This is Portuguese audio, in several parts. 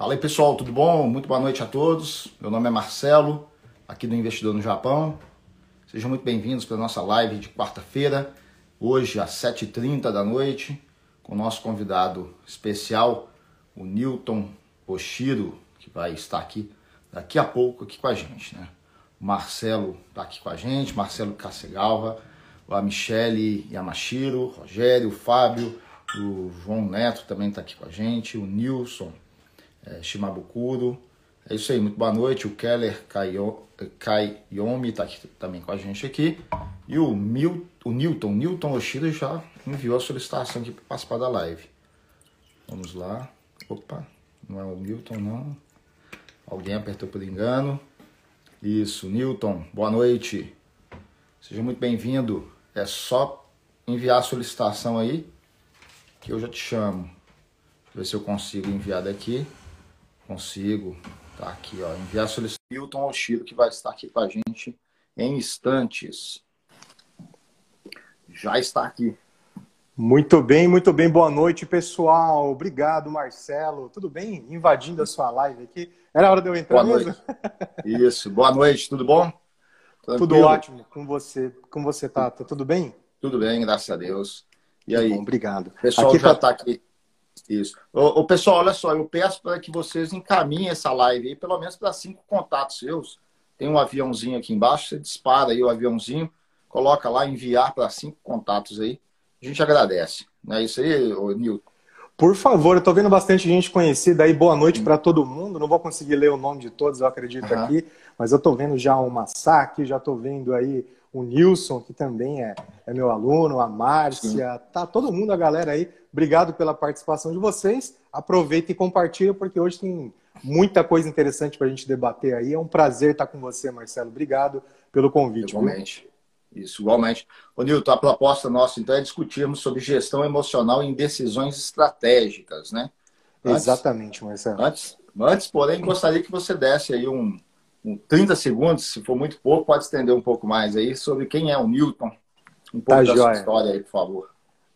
Fala aí pessoal, tudo bom? Muito boa noite a todos. Meu nome é Marcelo, aqui do Investidor no Japão. Sejam muito bem-vindos para a nossa live de quarta-feira, hoje às 7h30 da noite, com o nosso convidado especial, o Newton Oshiro, que vai estar aqui daqui a pouco aqui com a gente. Né? O Marcelo está aqui com a gente, Marcelo Cacegalva, a Michele Yamashiro, Rogério, o Fábio, o João Neto também está aqui com a gente, o Nilson é, Shimabukuro. É isso aí, muito boa noite. O Keller Kaiomi está também com a gente aqui. E o, Mil, o Newton, Newton Oshiro já enviou a solicitação aqui para participar da live. Vamos lá. Opa, não é o Newton não. Alguém apertou por engano. Isso, Newton, boa noite. Seja muito bem-vindo. É só enviar a solicitação aí que eu já te chamo. Deixa eu ver se eu consigo enviar daqui. Consigo. Tá aqui, ó. Enviar solicitação. Milton Oshiro, que vai estar aqui com a gente em instantes. Já está aqui. Muito bem, muito bem. Boa noite, pessoal. Obrigado, Marcelo. Tudo bem? Invadindo a sua live aqui. Era hora de eu entrar Boa mesmo? Noite. Isso. Boa noite, tudo bom? Tranquilo? Tudo ótimo. Com você, como você tá? Tá tudo bem? Tudo bem, graças a Deus. E aí? Bom, obrigado. O pessoal aqui já está tá aqui. Isso. O, pessoal, olha só, eu peço para que vocês encaminhem essa live aí, pelo menos para cinco contatos seus. Tem um aviãozinho aqui embaixo, você dispara aí o aviãozinho, coloca lá, enviar para cinco contatos aí. A gente agradece. Não é isso aí, Nilton? Por favor, eu estou vendo bastante gente conhecida aí. Boa noite para todo mundo. Não vou conseguir ler o nome de todos, eu acredito uhum. aqui, mas eu estou vendo já o Masaki, já estou vendo aí o Nilson, que também é, é meu aluno, a Márcia, Sim. tá todo mundo, a galera aí. Obrigado pela participação de vocês. Aproveita e compartilha, porque hoje tem muita coisa interessante para a gente debater aí. É um prazer estar com você, Marcelo. Obrigado pelo convite. Igualmente. Viu? Isso, igualmente. Ô, Nilton, a proposta nossa, então, é discutirmos sobre gestão emocional em decisões estratégicas, né? Antes, Exatamente, Marcelo. Antes, antes, porém, gostaria que você desse aí um, um 30 segundos, se for muito pouco, pode estender um pouco mais aí, sobre quem é o Newton. Um pouco tá, da sua história aí, por favor.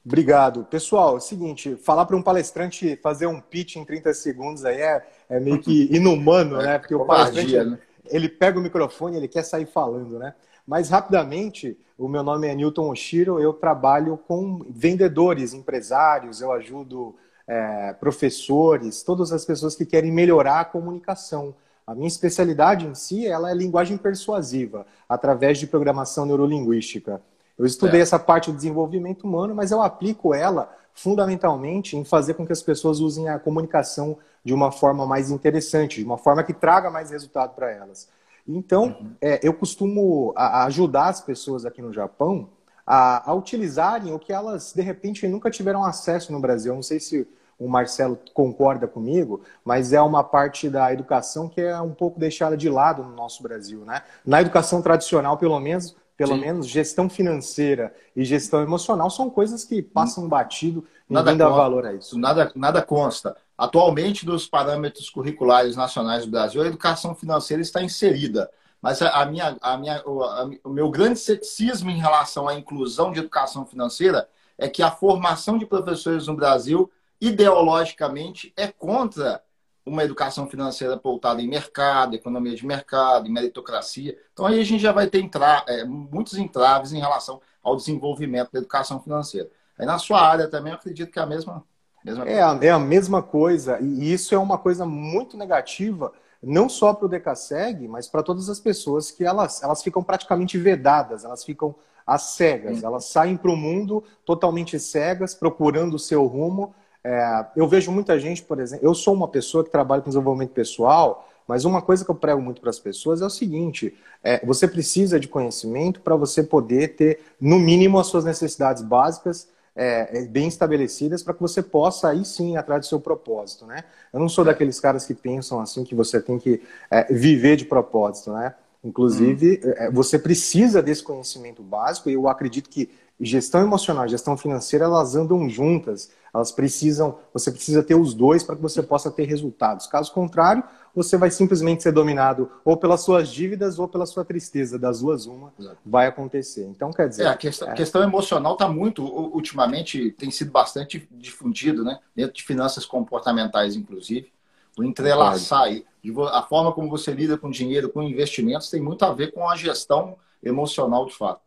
Obrigado. Pessoal, é o seguinte, falar para um palestrante fazer um pitch em 30 segundos aí é, é meio que inumano, né? Porque o palestrante, né? ele pega o microfone, ele quer sair falando, né? Mas rapidamente, o meu nome é Newton Oshiro, eu trabalho com vendedores, empresários, eu ajudo é, professores, todas as pessoas que querem melhorar a comunicação. A minha especialidade em si ela é linguagem persuasiva, através de programação neurolinguística. Eu estudei é. essa parte do desenvolvimento humano, mas eu aplico ela fundamentalmente em fazer com que as pessoas usem a comunicação de uma forma mais interessante, de uma forma que traga mais resultado para elas. Então, uhum. é, eu costumo ajudar as pessoas aqui no Japão a, a, utilizarem o que elas, de repente, nunca tiveram acesso no Brasil. Eu não sei se o Marcelo concorda comigo, mas é uma parte da educação que é um pouco deixada de lado no nosso Brasil, né? Na educação tradicional, pelo menos, pelo Sim. menos gestão financeira e gestão emocional são coisas que passam batido e ninguém dá valor a isso. Nada, nada consta. Atualmente, dos parâmetros curriculares nacionais do Brasil, a educação financeira está inserida. Mas a minha, a minha, o, meu grande ceticismo em relação à inclusão de educação financeira é que a formação de professores no Brasil ideologicamente é contra uma educação financeira pautada em mercado, economia de mercado, em meritocracia. Então aí a gente já vai ter entra é, muitos entraves em relação ao desenvolvimento da educação financeira. Aí na sua área também eu acredito que é a mesma, mesma é, a, é a mesma coisa, e isso é uma coisa muito negativa, não só para o DECASEG, mas para todas as pessoas que elas, elas ficam praticamente vedadas, elas ficam às cegas, Sim. elas saem para o mundo totalmente cegas, procurando o seu rumo, é, eu vejo muita gente, por exemplo, eu sou uma pessoa que trabalha com desenvolvimento pessoal, mas uma coisa que eu prego muito para as pessoas é o seguinte: é, você precisa de conhecimento para você poder ter, no mínimo, as suas necessidades básicas é, é bem estabelecidas para que você possa aí sim ir atrás do seu propósito, né? Eu não sou é. daqueles caras que pensam assim que você tem que é, viver de propósito, né? Inclusive, hum. você precisa desse conhecimento básico e eu acredito que gestão emocional e gestão financeira elas andam juntas. Elas precisam, você precisa ter os dois para que você possa ter resultados. Caso contrário, você vai simplesmente ser dominado ou pelas suas dívidas ou pela sua tristeza. Das duas, uma Exato. vai acontecer. Então, quer dizer. É, a questão, é... questão emocional está muito, ultimamente, tem sido bastante difundido, né? Dentro de finanças comportamentais, inclusive. O entrelaçar aí, a forma como você lida com dinheiro, com investimentos, tem muito a ver com a gestão emocional de fato.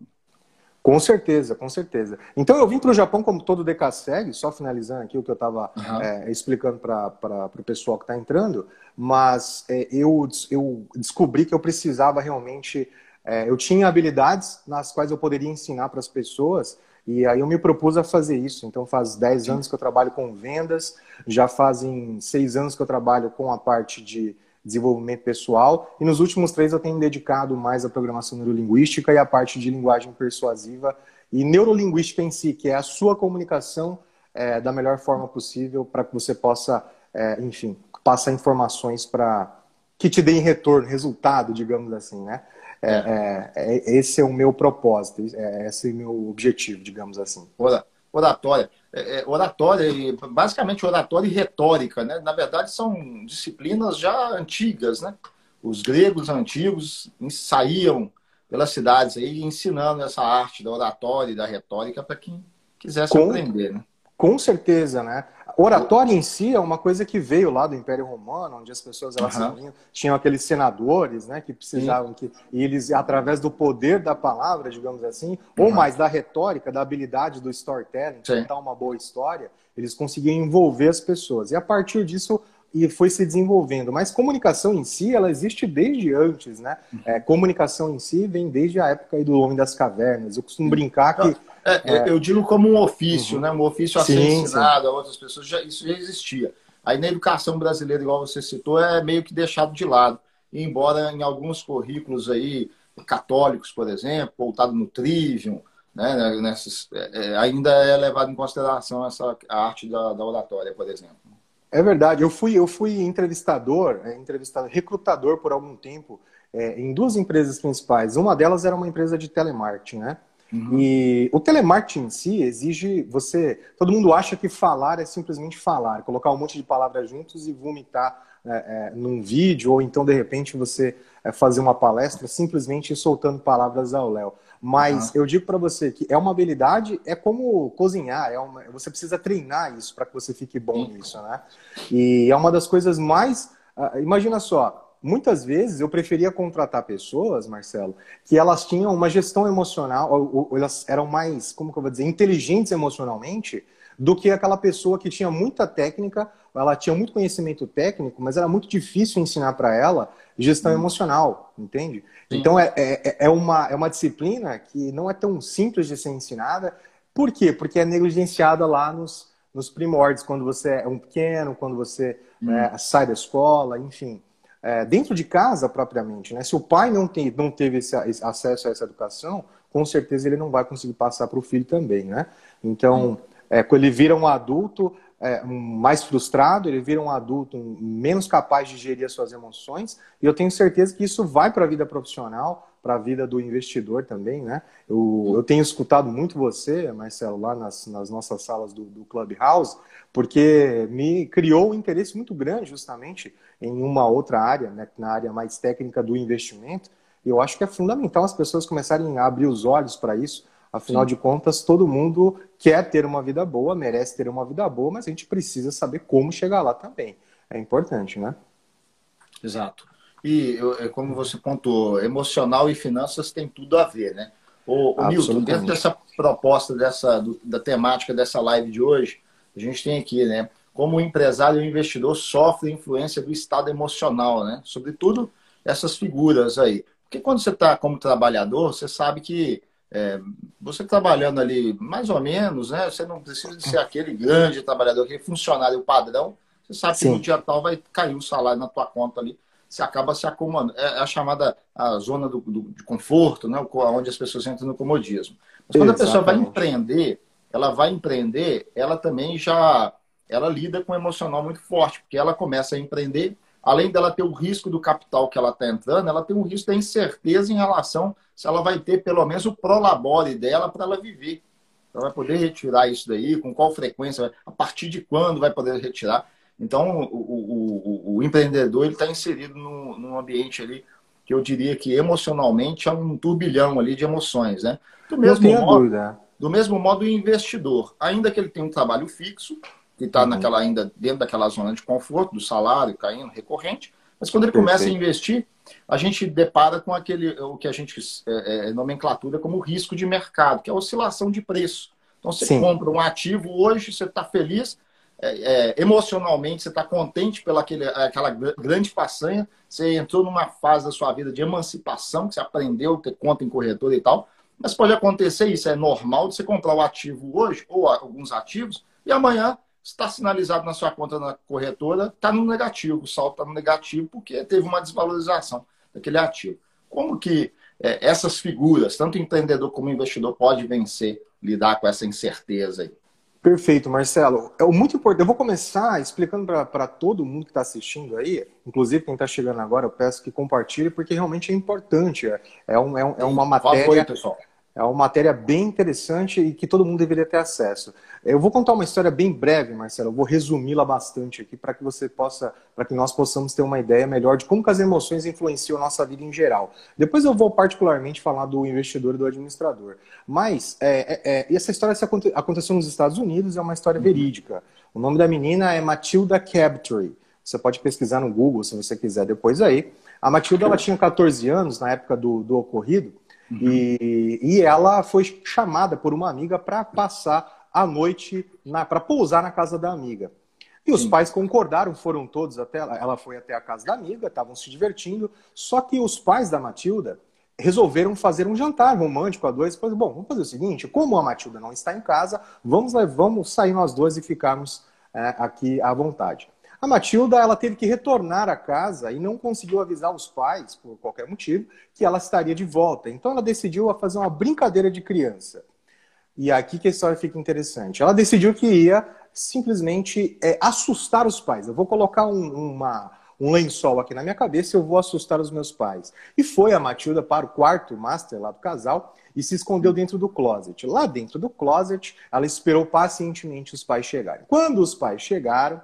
Com certeza, com certeza. Então eu vim para o Japão como todo DKSEG, só finalizando aqui o que eu estava uhum. é, explicando para o pessoal que está entrando, mas é, eu, eu descobri que eu precisava realmente. É, eu tinha habilidades nas quais eu poderia ensinar para as pessoas, e aí eu me propus a fazer isso. Então faz 10 anos que eu trabalho com vendas, já fazem 6 anos que eu trabalho com a parte de desenvolvimento pessoal. E nos últimos três eu tenho me dedicado mais à programação neurolinguística e à parte de linguagem persuasiva e neurolinguística em si, que é a sua comunicação é, da melhor forma possível para que você possa, é, enfim, passar informações para que te deem retorno, resultado, digamos assim, né? É, é, é esse é o meu propósito, é, esse é o meu objetivo, digamos assim. Oratória. É, é, oratória, basicamente oratória e retórica, né? Na verdade, são disciplinas já antigas, né? Os gregos antigos saíam pelas cidades aí ensinando essa arte da oratória e da retórica para quem quisesse Com... aprender, né? Com certeza, né? Oratória em si é uma coisa que veio lá do Império Romano, onde as pessoas elas uhum. tinham aqueles senadores, né, que precisavam Sim. que e eles através do poder da palavra, digamos assim, uhum. ou mais da retórica, da habilidade do storytelling, Sim. contar uma boa história, eles conseguiam envolver as pessoas. E a partir disso e foi se desenvolvendo. Mas comunicação em si, ela existe desde antes, né? Uhum. É, comunicação em si vem desde a época do Homem das Cavernas. Eu costumo brincar que... É, é... Eu digo como um ofício, uhum. né? Um ofício a sim, ser ensinado sim. a outras pessoas, já, isso já existia. Aí na educação brasileira, igual você citou, é meio que deixado de lado. E embora em alguns currículos aí, católicos, por exemplo, voltado no Trivium, né, nessas, é, é, ainda é levado em consideração essa a arte da, da oratória, por exemplo. É verdade. Eu fui, eu fui entrevistador, é, entrevistador, recrutador por algum tempo é, em duas empresas principais. Uma delas era uma empresa de telemarketing, né? Uhum. E o telemarketing em si exige você. Todo mundo acha que falar é simplesmente falar, colocar um monte de palavras juntos e vomitar é, é, num vídeo, ou então de repente você é, fazer uma palestra simplesmente soltando palavras ao léu. Mas uhum. eu digo para você que é uma habilidade, é como cozinhar, é uma, você precisa treinar isso para que você fique bom uhum. nisso, né? E é uma das coisas mais. Uh, imagina só, muitas vezes eu preferia contratar pessoas, Marcelo, que elas tinham uma gestão emocional, ou, ou elas eram mais, como que eu vou dizer, inteligentes emocionalmente, do que aquela pessoa que tinha muita técnica, ela tinha muito conhecimento técnico, mas era muito difícil ensinar para ela gestão hum. emocional, entende? Sim. Então é, é, é, uma, é uma disciplina que não é tão simples de ser ensinada. Por quê? Porque é negligenciada lá nos, nos primórdios, quando você é um pequeno, quando você hum. é, sai da escola, enfim. É, dentro de casa, propriamente, né? Se o pai não, tem, não teve esse, esse acesso a essa educação, com certeza ele não vai conseguir passar para o filho também, né? Então, hum. é, ele vira um adulto, é, mais frustrado, ele vira um adulto menos capaz de gerir as suas emoções, e eu tenho certeza que isso vai para a vida profissional, para a vida do investidor também, né? Eu, eu tenho escutado muito você, Marcelo, lá nas, nas nossas salas do, do Clubhouse, porque me criou um interesse muito grande justamente em uma outra área, né, na área mais técnica do investimento, e eu acho que é fundamental as pessoas começarem a abrir os olhos para isso, Afinal Sim. de contas, todo mundo quer ter uma vida boa, merece ter uma vida boa, mas a gente precisa saber como chegar lá também. É importante, né? Exato. E é como você pontuou, emocional e finanças tem tudo a ver, né? O, o Milton, dentro dessa proposta, dessa, do, da temática dessa live de hoje, a gente tem aqui, né? Como o empresário e o investidor sofrem influência do estado emocional, né? Sobretudo essas figuras aí. Porque quando você está como trabalhador, você sabe que é, você trabalhando ali mais ou menos, né? Você não precisa de ser aquele grande trabalhador, aquele funcionário padrão. Você sabe Sim. que no dia tal vai cair o salário na tua conta ali. Você acaba se acomodando. É a chamada a zona do, do, de conforto, né? onde as pessoas entram no comodismo. Mas quando Exatamente. a pessoa vai empreender, ela vai empreender, ela também já ela lida com um emocional muito forte, porque ela começa a empreender além dela ter o risco do capital que ela está entrando, ela tem um risco da incerteza em relação se ela vai ter pelo menos o prolabore dela para ela viver. Ela vai poder retirar isso daí, com qual frequência, a partir de quando vai poder retirar. Então, o, o, o, empreendedor ele está inserido no, num ambiente ali que eu diria que emocionalmente é um turbilhão ali de emoções, né? Do mesmo modo, dúvida. do mesmo modo o investidor, ainda que ele tenha um trabalho fixo, que está uhum. naquela ainda dentro daquela zona de conforto do salário caindo recorrente, mas quando ele começa a investir, a gente depara com aquele o que a gente é, é, nomenclatura como risco de mercado, que é a oscilação de preço. Então você Sim. compra um ativo hoje, você está feliz, é, é, emocionalmente, você está contente pela aquele, aquela grande façanha, você entrou numa fase da sua vida de emancipação, que você aprendeu ter conta em corretora e tal, mas pode acontecer isso, é normal de você comprar o ativo hoje, ou alguns ativos, e amanhã está sinalizado na sua conta na corretora, está no negativo, o saldo está no negativo, porque teve uma desvalorização daquele ativo. Como que é, essas figuras, tanto empreendedor como investidor, pode vencer, lidar com essa incerteza aí? Perfeito, Marcelo. É muito importante. Eu vou começar explicando para todo mundo que está assistindo aí, inclusive quem está chegando agora, eu peço que compartilhe, porque realmente é importante. É, é, um, é, um, é uma matéria. Favor, pessoal. É uma matéria bem interessante e que todo mundo deveria ter acesso. Eu vou contar uma história bem breve, Marcelo. Eu vou resumi-la bastante aqui para que você possa, para que nós possamos ter uma ideia melhor de como as emoções influenciam a nossa vida em geral. Depois eu vou particularmente falar do investidor e do administrador. Mas é, é, é essa história aconteceu nos Estados Unidos, é uma história verídica. O nome da menina é Matilda Crabtree. Você pode pesquisar no Google se você quiser depois aí. A Matilda ela tinha 14 anos na época do, do ocorrido. Uhum. E, e ela foi chamada por uma amiga para passar a noite, para pousar na casa da amiga. E os Sim. pais concordaram, foram todos até ela. Ela foi até a casa da amiga, estavam se divertindo. Só que os pais da Matilda resolveram fazer um jantar romântico a dois. Depois, bom, vamos fazer o seguinte: como a Matilda não está em casa, vamos, vamos sair nós dois e ficarmos é, aqui à vontade. A Matilda ela teve que retornar à casa e não conseguiu avisar os pais, por qualquer motivo, que ela estaria de volta. Então ela decidiu fazer uma brincadeira de criança. E aqui que a história fica interessante. Ela decidiu que ia simplesmente é, assustar os pais. Eu vou colocar um, uma, um lençol aqui na minha cabeça e eu vou assustar os meus pais. E foi a Matilda para o quarto master lá do casal e se escondeu dentro do closet. Lá dentro do closet, ela esperou pacientemente os pais chegarem. Quando os pais chegaram,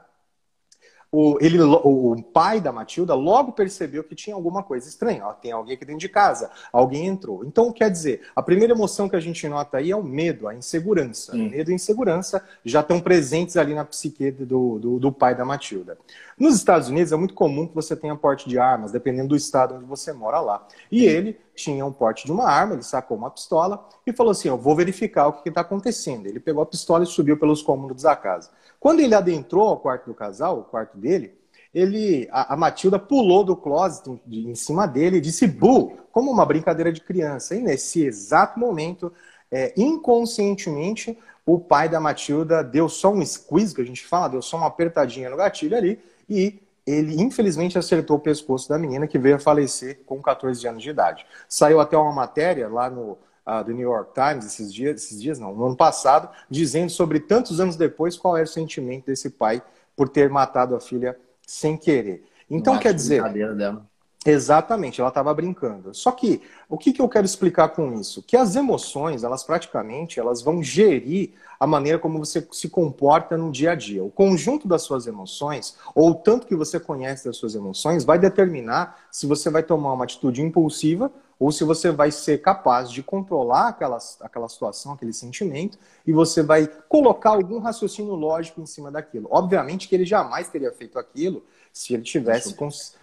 o, ele, o, o, pai da Matilda logo percebeu que tinha alguma coisa estranha. Ó, tem alguém aqui dentro de casa, alguém entrou. Então, quer dizer, a primeira emoção que a gente nota aí é o medo, a insegurança. Sim. Medo e insegurança já estão presentes ali na psique do, do, do, pai da Matilda. Nos Estados Unidos é muito comum que você tenha porte de armas, dependendo do estado onde você mora lá. E ele tinha um porte de uma arma, ele sacou uma pistola e falou assim: Eu vou verificar o que está acontecendo. Ele pegou a pistola e subiu pelos cômodos da casa. Quando ele adentrou ao quarto do casal, o quarto dele, ele, a, a Matilda pulou do closet em, cima dele e disse bu, como uma brincadeira de criança. E nesse exato momento, é, inconscientemente, o pai da Matilda deu só um squeeze, que a gente fala, deu só uma apertadinha no gatilho ali, e ele infelizmente acertou o pescoço da menina que veio a falecer com 14 anos de idade. Saiu até uma matéria lá no, uh, do New York Times esses dias, esses dias não, no ano passado, dizendo sobre tantos anos depois qual era o sentimento desse pai por ter matado a filha sem querer. Então, quer dizer. Dela. Exatamente, ela estava brincando. Só que o que, que eu quero explicar com isso? Que as emoções, elas praticamente, elas vão gerir a maneira como você se comporta no dia a dia. O conjunto das suas emoções, ou o tanto que você conhece das suas emoções, vai determinar se você vai tomar uma atitude impulsiva ou se você vai ser capaz de controlar aquela, aquela situação, aquele sentimento, e você vai colocar algum raciocínio lógico em cima daquilo. Obviamente que ele jamais teria feito aquilo se ele tivesse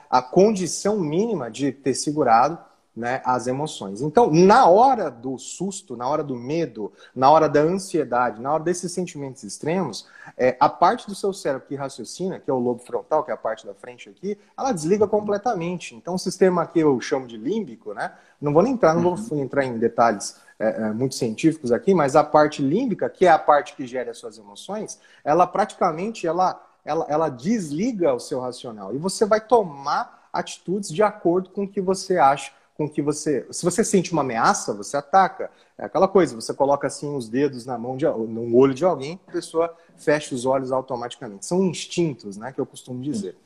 a condição mínima de ter segurado né, as emoções. Então, na hora do susto, na hora do medo, na hora da ansiedade, na hora desses sentimentos extremos, é, a parte do seu cérebro que raciocina, que é o lobo frontal, que é a parte da frente aqui, ela desliga completamente. Então, o sistema que eu chamo de límbico, né, não vou nem entrar, não vou uhum. entrar em detalhes é, é, muito científicos aqui, mas a parte límbica, que é a parte que gera as suas emoções, ela praticamente ela, ela, ela desliga o seu racional e você vai tomar atitudes de acordo com o que você acha com que você. Se você sente uma ameaça, você ataca. É aquela coisa, você coloca assim os dedos na mão de no olho de alguém, a pessoa fecha os olhos automaticamente. São instintos, né, que eu costumo dizer.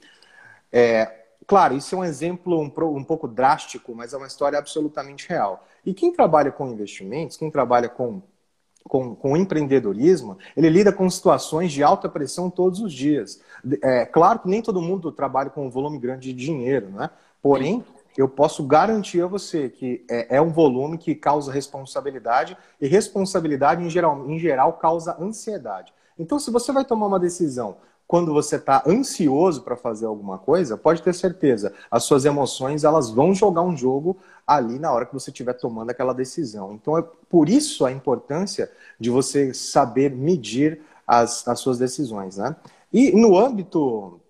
É, claro, isso é um exemplo um, um pouco drástico, mas é uma história absolutamente real. E quem trabalha com investimentos, quem trabalha com com, com empreendedorismo, ele lida com situações de alta pressão todos os dias. É claro que nem todo mundo trabalha com um volume grande de dinheiro, né? Porém, eu posso garantir a você que é, é, um volume que causa responsabilidade e responsabilidade em geral, em geral causa ansiedade. Então, se você vai tomar uma decisão quando você está ansioso para fazer alguma coisa, pode ter certeza, as suas emoções elas vão jogar um jogo ali na hora que você estiver tomando aquela decisão. Então, é por isso a importância de você saber medir as, as suas decisões. Né? E no âmbito,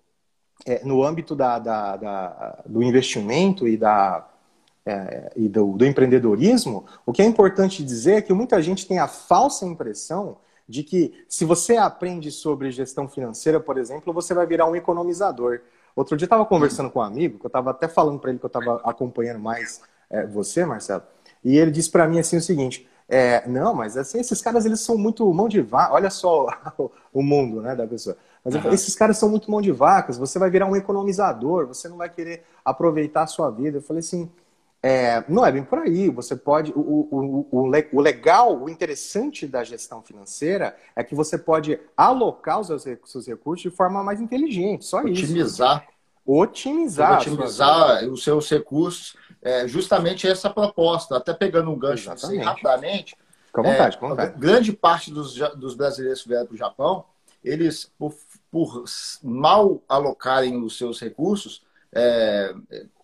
é, no âmbito da, da, da, do investimento e, da, é, e do, do empreendedorismo, o que é importante dizer é que muita gente tem a falsa impressão de que se você aprende sobre gestão financeira, por exemplo, você vai virar um economizador. Outro dia eu estava conversando com um amigo, que eu estava até falando para ele que eu estava acompanhando mais é, você, Marcelo, e ele disse para mim assim o seguinte: é, não, mas assim, esses caras eles são muito mão de vaca. Olha só o mundo né, da pessoa. Mas uhum. esses caras são muito mão de vacas. Você vai virar um economizador. Você não vai querer aproveitar a sua vida. Eu falei assim, é, não é bem por aí. Você pode. O, o, o, o, legal, o interessante da gestão financeira é que você pode alocar os seus recursos de forma mais inteligente. Só Otimizar. isso. Otimizar. Otimizar. Otimizar os seus recursos. É justamente essa proposta. Até pegando um gancho assim, rapidamente. Fica à vontade, é, vontade. Grande parte dos, dos brasileiros que vieram para o Japão, eles, por, por mal alocarem os seus recursos, é,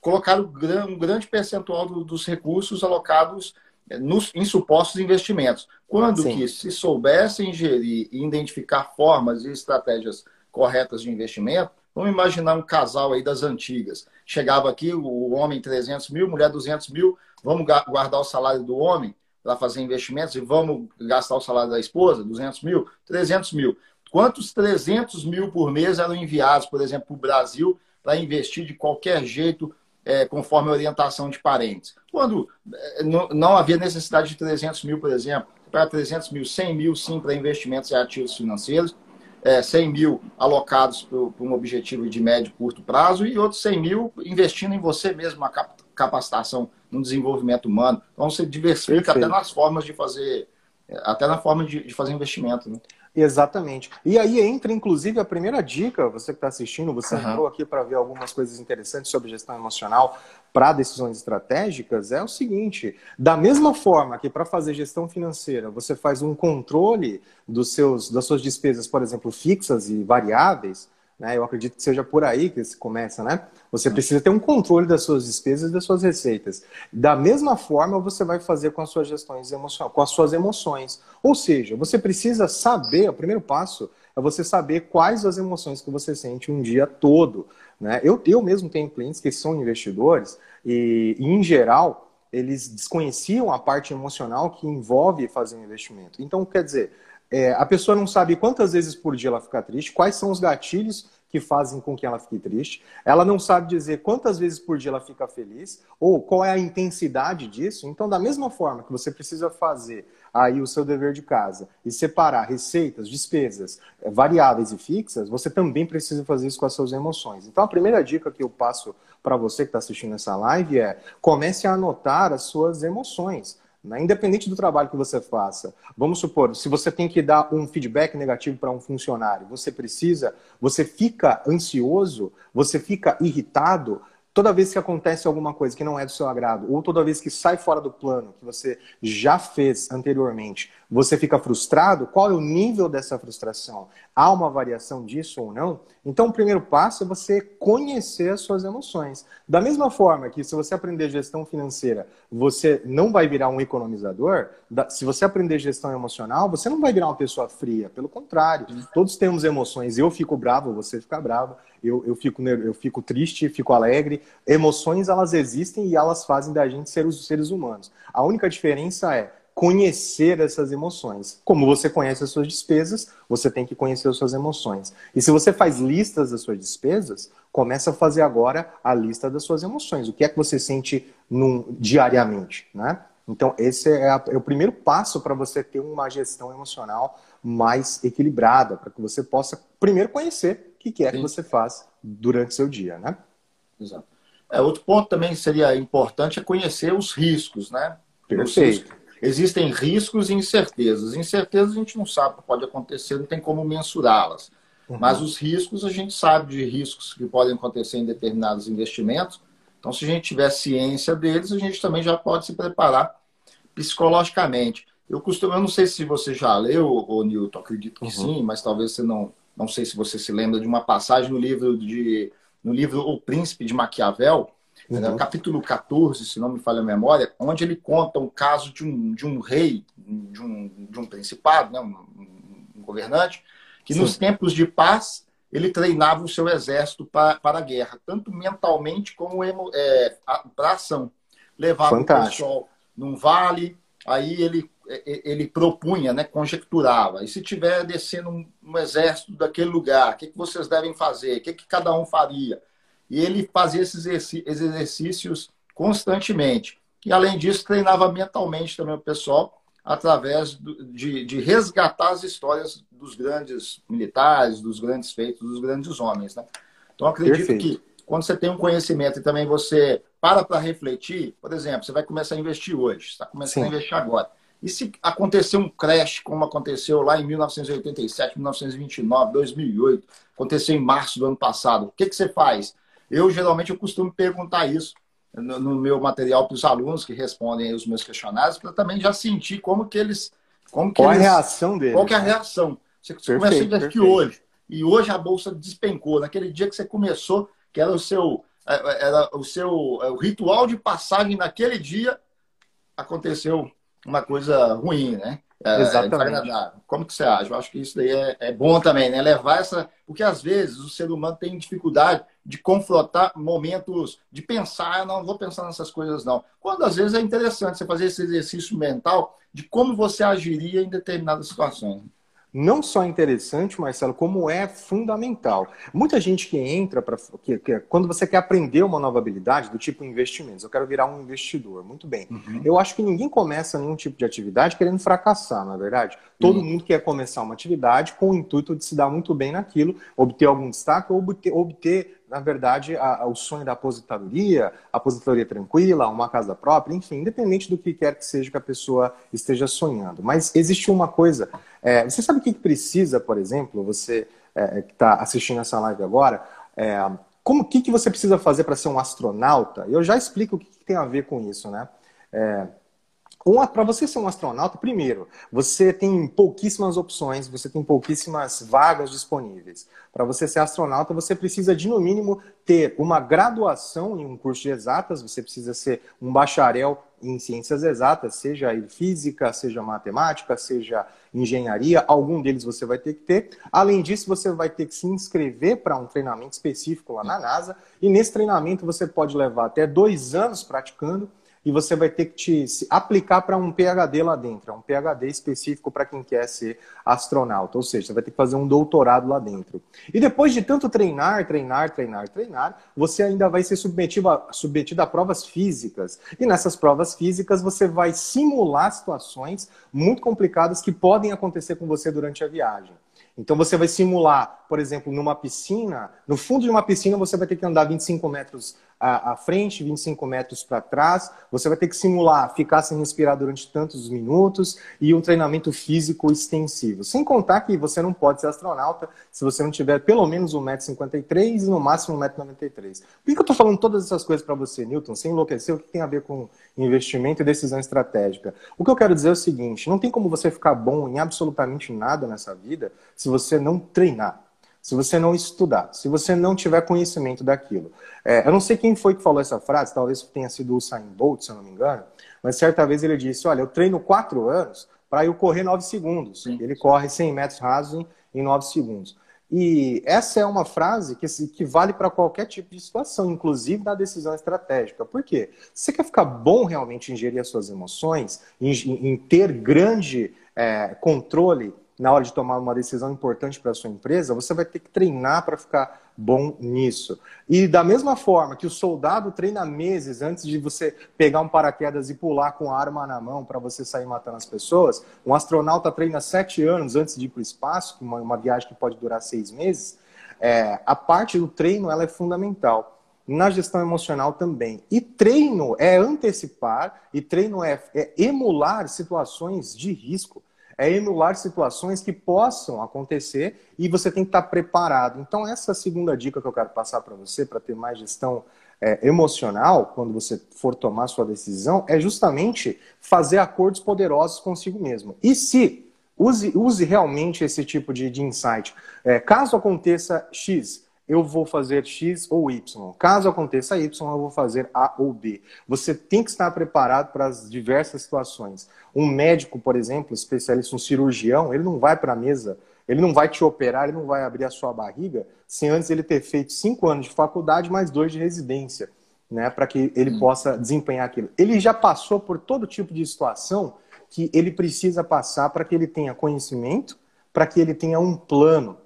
colocaram um grande percentual dos recursos alocados é, nos, em supostos investimentos. Quando Sim. que, se soubessem gerir e identificar formas e estratégias corretas de investimento, vamos imaginar um casal aí das antigas. Chegava aqui o homem 300 mil, mulher 200 mil, vamos guardar o salário do homem para fazer investimentos e vamos gastar o salário da esposa, 200 mil, 300 mil. Quantos 300 mil por mês eram enviados, por exemplo, para o Brasil para investir de qualquer jeito é, conforme a orientação de parentes. Quando é, não, não, havia necessidade de 300 mil, por exemplo, para 300 mil, 100 mil sim para investimentos e ativos financeiros, é, 100 mil alocados para um objetivo de médio e curto prazo e outros 100 mil investindo em você mesmo, uma capacitação no desenvolvimento humano. Então você diversifica Perfeito. até nas formas de fazer, até na forma de, de fazer investimento. Né? Exatamente. E aí entra, inclusive, a primeira dica, você que está assistindo, você uhum. entrou aqui para ver algumas coisas interessantes sobre gestão emocional para decisões estratégicas, é o seguinte: da mesma forma que para fazer gestão financeira você faz um controle dos seus, das suas despesas, por exemplo, fixas e variáveis, né? Eu acredito que seja por aí que se começa, né? Você precisa ter um controle das suas despesas e das suas receitas. Da mesma forma, você vai fazer com as suas gestões emocionais, com as suas emoções. Ou seja, você precisa saber, o primeiro passo é você saber quais as emoções que você sente um dia todo. Né? Eu, eu mesmo tenho clientes que são investidores e, em geral, eles desconheciam a parte emocional que envolve fazer um investimento. Então, quer dizer, é, a pessoa não sabe quantas vezes por dia ela fica triste, quais são os gatilhos que fazem com que ela fique triste. Ela não sabe dizer quantas vezes por dia ela fica feliz ou qual é a intensidade disso. Então, da mesma forma que você precisa fazer aí o seu dever de casa e separar receitas, despesas, é, variáveis e fixas, você também precisa fazer isso com as suas emoções. Então, a primeira dica que eu passo para você que está assistindo essa live é comece a anotar as suas emoções. Né? Independente do trabalho que você faça, vamos supor, se você tem que dar um feedback negativo para um funcionário, você precisa, você fica ansioso, você fica irritado, toda vez que acontece alguma coisa que não é do seu agrado, ou toda vez que sai fora do plano que você já fez anteriormente, você fica frustrado, qual é o nível dessa frustração? Há uma variação disso ou não? Então, o primeiro passo é você conhecer as suas emoções. Da mesma forma que se você aprender gestão financeira, você não vai virar um economizador, se você aprender gestão emocional, você não vai virar uma pessoa fria. Pelo contrário, todos temos emoções. Eu fico bravo, você fica bravo eu, eu, fico, eu fico triste, fico alegre. Emoções, elas existem e elas fazem da gente ser os seres humanos. A única diferença é conhecer essas emoções. Como você conhece as suas despesas, você tem que conhecer as suas emoções. E se você faz listas das suas despesas, começa a fazer agora a lista das suas emoções. O que é que você sente num, diariamente, né? Então, esse é, a, é o primeiro passo para você ter uma gestão emocional mais equilibrada, para que você possa primeiro conhecer que, que é Sim. que você faz durante seu dia, né? Exato. É, outro ponto também seria importante é conhecer os riscos, né? Perfeito. Existem riscos e incertezas. Incertezas a gente não sabe o que pode acontecer, não tem como mensurá-las. Uhum. Mas os riscos, a gente sabe de riscos que podem acontecer em determinados investimentos. Então, se a gente tiver ciência deles, a gente também já pode se preparar psicologicamente. Eu costumo, eu não sei se você já leu, o Newton, acredito que uhum. sim, mas talvez você não, não sei se você se lembra de uma passagem no livro de no livro O Príncipe de Maquiavel, uhum. capítulo 14, se não me falha a memória, onde ele conta um caso de um, de um rei, de um, de um principado, né, um, um governante, que sim. nos tempos de paz ele treinava o seu exército para, para a guerra, tanto mentalmente como é, para ação. Levava Fantástico. o pessoal num vale, aí ele, ele propunha, né, conjecturava. E se tiver descendo um, um exército daquele lugar, o que, que vocês devem fazer? O que, que cada um faria? E ele fazia esses exercícios constantemente. E, além disso, treinava mentalmente também o pessoal através de, de resgatar as histórias dos grandes militares, dos grandes feitos, dos grandes homens. Né? Então, acredito Perfeito. que quando você tem um conhecimento e também você para para refletir, por exemplo, você vai começar a investir hoje, está começando Sim. a investir agora. E se acontecer um crash, como aconteceu lá em 1987, 1929, 2008, aconteceu em março do ano passado, o que, que você faz? Eu, geralmente, eu costumo perguntar isso no, no meu material para os alunos que respondem os meus questionários, para também já sentir como que eles... Como que qual eles, a reação deles? Qual que é a né? reação? Você perfeito, começa a investir hoje, e hoje a bolsa despencou. Naquele dia que você começou, que era o seu é, é, era o seu é, o ritual de passagem naquele dia aconteceu uma coisa ruim, né? É, Exatamente. Como que você acha? Eu acho que isso daí é, é, bom também, né? Levar essa. Porque às vezes o ser humano tem dificuldade de confrontar momentos, de pensar, eu não vou pensar nessas coisas, não. Quando às vezes é interessante você fazer esse exercício mental de como você agiria em determinadas situações não só interessante, Marcelo, como é fundamental. Muita gente que entra para. Quando você quer aprender uma nova habilidade, do tipo investimentos, eu quero virar um investidor. Muito bem. Uhum. Eu acho que ninguém começa nenhum tipo de atividade querendo fracassar, não é verdade? Todo uhum. mundo quer começar uma atividade com o intuito de se dar muito bem naquilo, obter algum destaque ou obter, obter na verdade, a, a, o sonho da aposentadoria, aposentadoria tranquila, uma casa própria, enfim, independente do que quer que seja que a pessoa esteja sonhando. Mas existe uma coisa, é, você sabe o que precisa, por exemplo, você é, que está assistindo essa live agora, é, como que, que você precisa fazer para ser um astronauta? Eu já explico o que, que tem a ver com isso, né? É, para você ser um astronauta, primeiro, você tem pouquíssimas opções, você tem pouquíssimas vagas disponíveis. Para você ser astronauta, você precisa de, no mínimo, ter uma graduação em um curso de exatas, você precisa ser um bacharel em ciências exatas, seja física, seja matemática, seja engenharia, algum deles você vai ter que ter. Além disso, você vai ter que se inscrever para um treinamento específico lá na NASA, e nesse treinamento você pode levar até dois anos praticando e você vai ter que te aplicar para um PhD lá dentro, é um PhD específico para quem quer ser astronauta, ou seja, você vai ter que fazer um doutorado lá dentro. E depois de tanto treinar, treinar, treinar, treinar, você ainda vai ser submetido a, submetido a provas físicas. E nessas provas físicas você vai simular situações muito complicadas que podem acontecer com você durante a viagem. Então você vai simular, por exemplo, numa piscina, no fundo de uma piscina você vai ter que andar 25 metros à, frente, 25 metros para trás, você vai ter que simular ficar sem respirar durante tantos minutos e um treinamento físico extensivo. Sem contar que você não pode ser astronauta se você não tiver pelo menos 1,53m e no máximo 1,93m. Por que eu estou falando todas essas coisas para você, Newton, sem enlouquecer? O que tem a ver com investimento e decisão estratégica? O que eu quero dizer é o seguinte, não tem como você ficar bom em absolutamente nada nessa vida se você não treinar se você não estudar, se você não tiver conhecimento daquilo. É, eu não sei quem foi que falou essa frase, talvez tenha sido o Sain Bolt, se eu não me engano, mas certa vez ele disse, olha, eu treino quatro anos para eu correr nove segundos. Sim. Ele corre 100 metros rasos em nove segundos. E essa é uma frase que, que vale para qualquer tipo de situação, inclusive na decisão estratégica. Por quê? Se você quer ficar bom realmente em gerir as suas emoções, em, em ter grande é, controle na hora de tomar uma decisão importante para a sua empresa, você vai ter que treinar para ficar bom nisso. E da mesma forma que o soldado treina meses antes de você pegar um paraquedas e pular com a arma na mão para você sair matando as pessoas, um astronauta treina sete anos antes de ir para o espaço, uma, uma viagem que pode durar seis meses. É, a parte do treino ela é fundamental na gestão emocional também. E treino é antecipar, e treino é, é, emular situações de risco é emular situações que possam acontecer e você tem que estar preparado. Então, essa segunda dica que eu quero passar para você, para ter mais gestão é, emocional, quando você for tomar sua decisão, é justamente fazer acordos poderosos consigo mesmo. E se use, use realmente esse tipo de, de insight. É, caso aconteça X, eu vou fazer X ou Y. Caso aconteça Y, eu vou fazer A ou B. Você tem que estar preparado para as diversas situações. Um médico, por exemplo, especialista, um cirurgião, ele não vai para a mesa, ele não vai te operar, ele não vai abrir a sua barriga sem antes ele ter feito cinco anos de faculdade mais dois de residência, né, para que ele hum. possa desempenhar aquilo. Ele já passou por todo tipo de situação que ele precisa passar para que ele tenha conhecimento, para que ele tenha um plano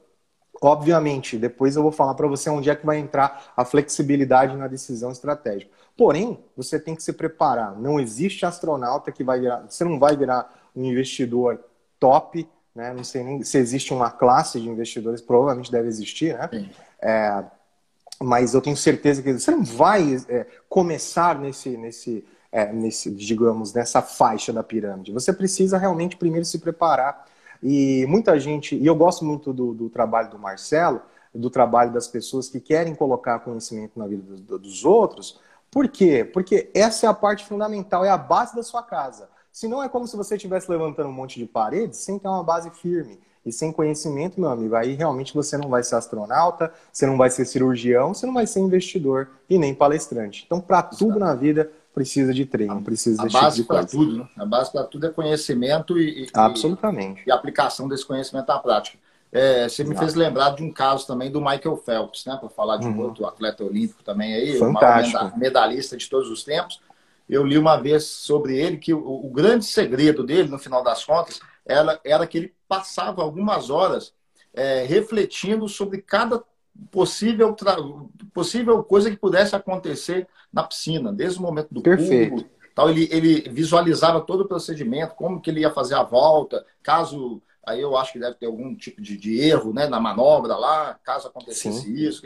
Obviamente, depois eu vou falar para você onde é que vai entrar a flexibilidade na decisão estratégica. Porém, você tem que se preparar. Não existe astronauta que vai virar. Você não vai virar um investidor top, né? Não sei nem se existe uma classe de investidores, provavelmente deve existir, né? É, mas eu tenho certeza que você não vai é, começar nesse, nesse, é, nesse, digamos, nessa faixa da pirâmide. Você precisa realmente primeiro se preparar e muita gente, e eu gosto muito do, do trabalho do Marcelo, do trabalho das pessoas que querem colocar conhecimento na vida dos, dos outros. Por quê? Porque essa é a parte fundamental, é a base da sua casa. Senão é como se você estivesse levantando um monte de paredes sem ter uma base firme. E sem conhecimento, meu amigo, aí realmente você não vai ser astronauta, você não vai ser cirurgião, você não vai ser investidor e nem palestrante. Então, para tudo na vida, precisa de treino, precisa a desse base tipo para tudo, né? A base para tudo é conhecimento e, Absolutamente. E, e, aplicação desse conhecimento à prática. É, você me fez lembrar de um caso também do Michael Phelps, né? Para falar de um uhum. outro atleta olímpico também aí, Fantástico. maior medalhista de todos os tempos. Eu li uma vez sobre ele que o, o grande segredo dele, no final das contas, era, era que ele passava algumas horas é, refletindo sobre cada possível, possível coisa que pudesse acontecer na piscina, desde o momento do Perfeito. Pulo, tal, ele, ele visualizava todo o procedimento, como que ele ia fazer a volta, caso aí eu acho que deve ter algum tipo de, de erro né, na manobra lá, caso acontecesse Sim. isso.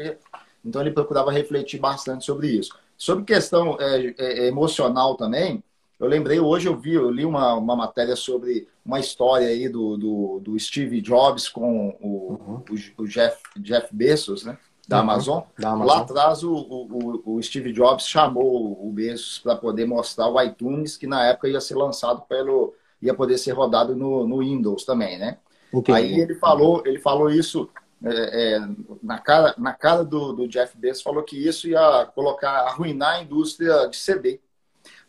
Então ele procurava refletir bastante sobre isso. Sobre questão é, é, emocional também, eu lembrei, hoje eu vi, eu li uma, uma matéria sobre uma história aí do, do, do Steve Jobs com o, uhum. o, o, Jeff, Jeff Bezos, né? Da, uhum. Amazon. da Amazon. Lá atrás o, o, o Steve Jobs chamou o Bezos para poder mostrar o iTunes, que na época ia ser lançado pelo. ia poder ser rodado no, no Windows também, né? Entendi. Aí ele falou, ele falou isso é, é, na cara, na cara do, do Jeff Bezos, falou que isso ia colocar, arruinar a indústria de CD.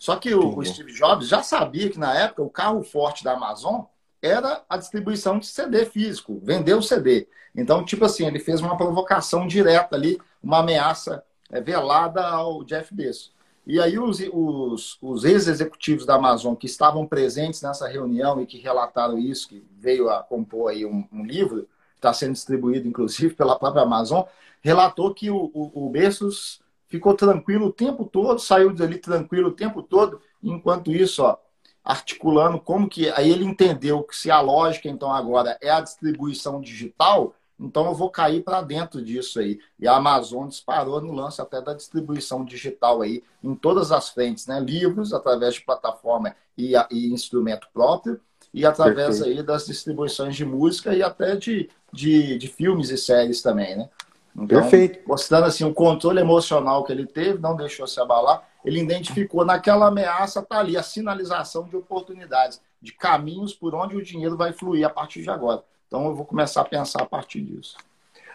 Só que o, o, Steve Jobs já sabia que na época o carro forte da Amazon era a distribuição de CD físico, vender o CD. Então, tipo assim, ele fez uma provocação direta ali, uma ameaça é, velada ao Jeff Bezos. E aí os, os, os ex-executivos da Amazon que estavam presentes nessa reunião e que relataram isso, que veio a compor aí um, um livro, está sendo distribuído inclusive pela própria Amazon, relatou que o, o, o Bezos ficou tranquilo o tempo todo, saiu dali tranquilo o tempo todo, enquanto isso, ó, articulando como que aí ele entendeu que se a lógica então agora é a distribuição digital, então eu vou cair para dentro disso aí. E a Amazon disparou no lance até da distribuição digital aí em todas as frentes, né? Livros através de plataforma e, e instrumento próprio e através Perfeito. aí das distribuições de música e até de, de, de filmes e séries também, né? Então, Perfeito. Mostrando assim o controle emocional que ele teve, não deixou se abalar. Ele identificou naquela ameaça, tá ali a sinalização de oportunidades, de caminhos por onde o dinheiro vai fluir a partir de agora. Então eu vou começar a pensar a partir disso.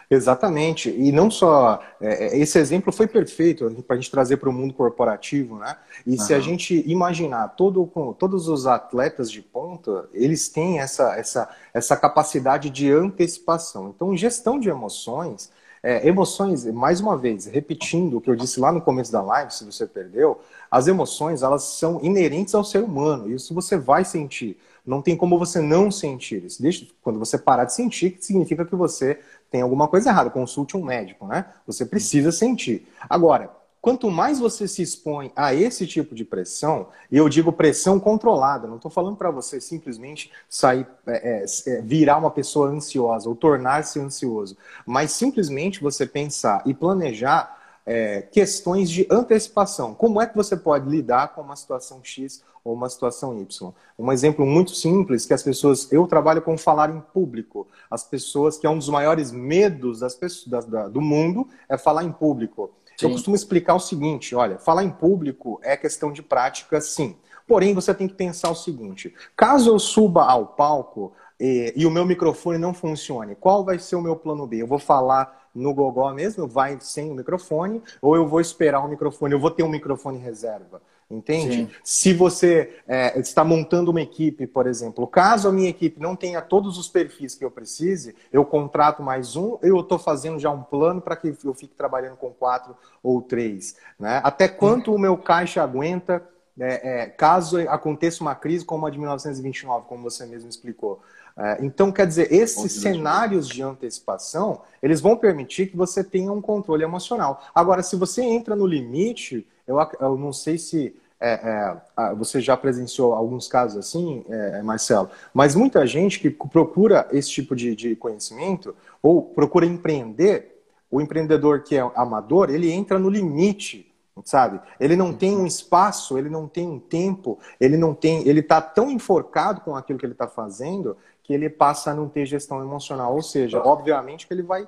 Exatamente. E não só. É, é esse exemplo foi perfeito para a gente trazer para o mundo corporativo, né? E uhum. se a gente imaginar todo, com, todos os atletas de ponta, eles têm essa, essa, essa capacidade de antecipação. Então, gestão de emoções é, emoções, mais uma vez, repetindo o que eu disse lá no começo da live, se você perdeu, as emoções elas são inerentes ao ser humano. Isso você vai sentir. Não tem como você não sentir. Isso deixa, quando você parar de sentir, significa que você tem alguma coisa errada. Consulte um médico, né? Você precisa sentir. Agora, quanto mais você se expõe a esse tipo de pressão, e eu digo pressão controlada, não estou falando para você simplesmente sair, é, é, é, virar uma pessoa ansiosa ou tornar-se ansioso, mas simplesmente você pensar e planejar é, questões de antecipação. Como é que você pode lidar com uma situação X ou uma situação Y? Um exemplo muito simples que as pessoas. Eu trabalho com falar em público. As pessoas, que é um dos maiores medos das pessoas, da, do mundo, é falar em público. Sim. Eu costumo explicar o seguinte: olha, falar em público é questão de prática, sim. Porém, você tem que pensar o seguinte: caso eu suba ao palco e, e o meu microfone não funcione, qual vai ser o meu plano B? Eu vou falar no gogó mesmo, vai sem o microfone, ou eu vou esperar o microfone, eu vou ter um microfone reserva. Entende? Sim. Se você é, está montando uma equipe, por exemplo, caso a minha equipe não tenha todos os perfis que eu precise, eu contrato mais um, eu estou fazendo já um plano para que eu fique trabalhando com quatro ou três. Né? Até quanto o meu caixa aguenta é, é, caso aconteça uma crise como a de 1929, como você mesmo explicou. É, então, quer dizer, esses cenários de antecipação, eles vão permitir que você tenha um controle emocional. Agora, se você entra no limite, eu, eu não sei se é, é, você já presenciou alguns casos assim, é, Marcelo, mas muita gente que procura esse tipo de, de conhecimento ou procura empreender, o empreendedor que é amador, ele entra no limite sabe? Ele não tem um espaço, ele não tem um tempo, ele não tem, ele está tão enforcado com aquilo que ele está fazendo que ele passa a não ter gestão emocional. Ou seja, obviamente que ele vai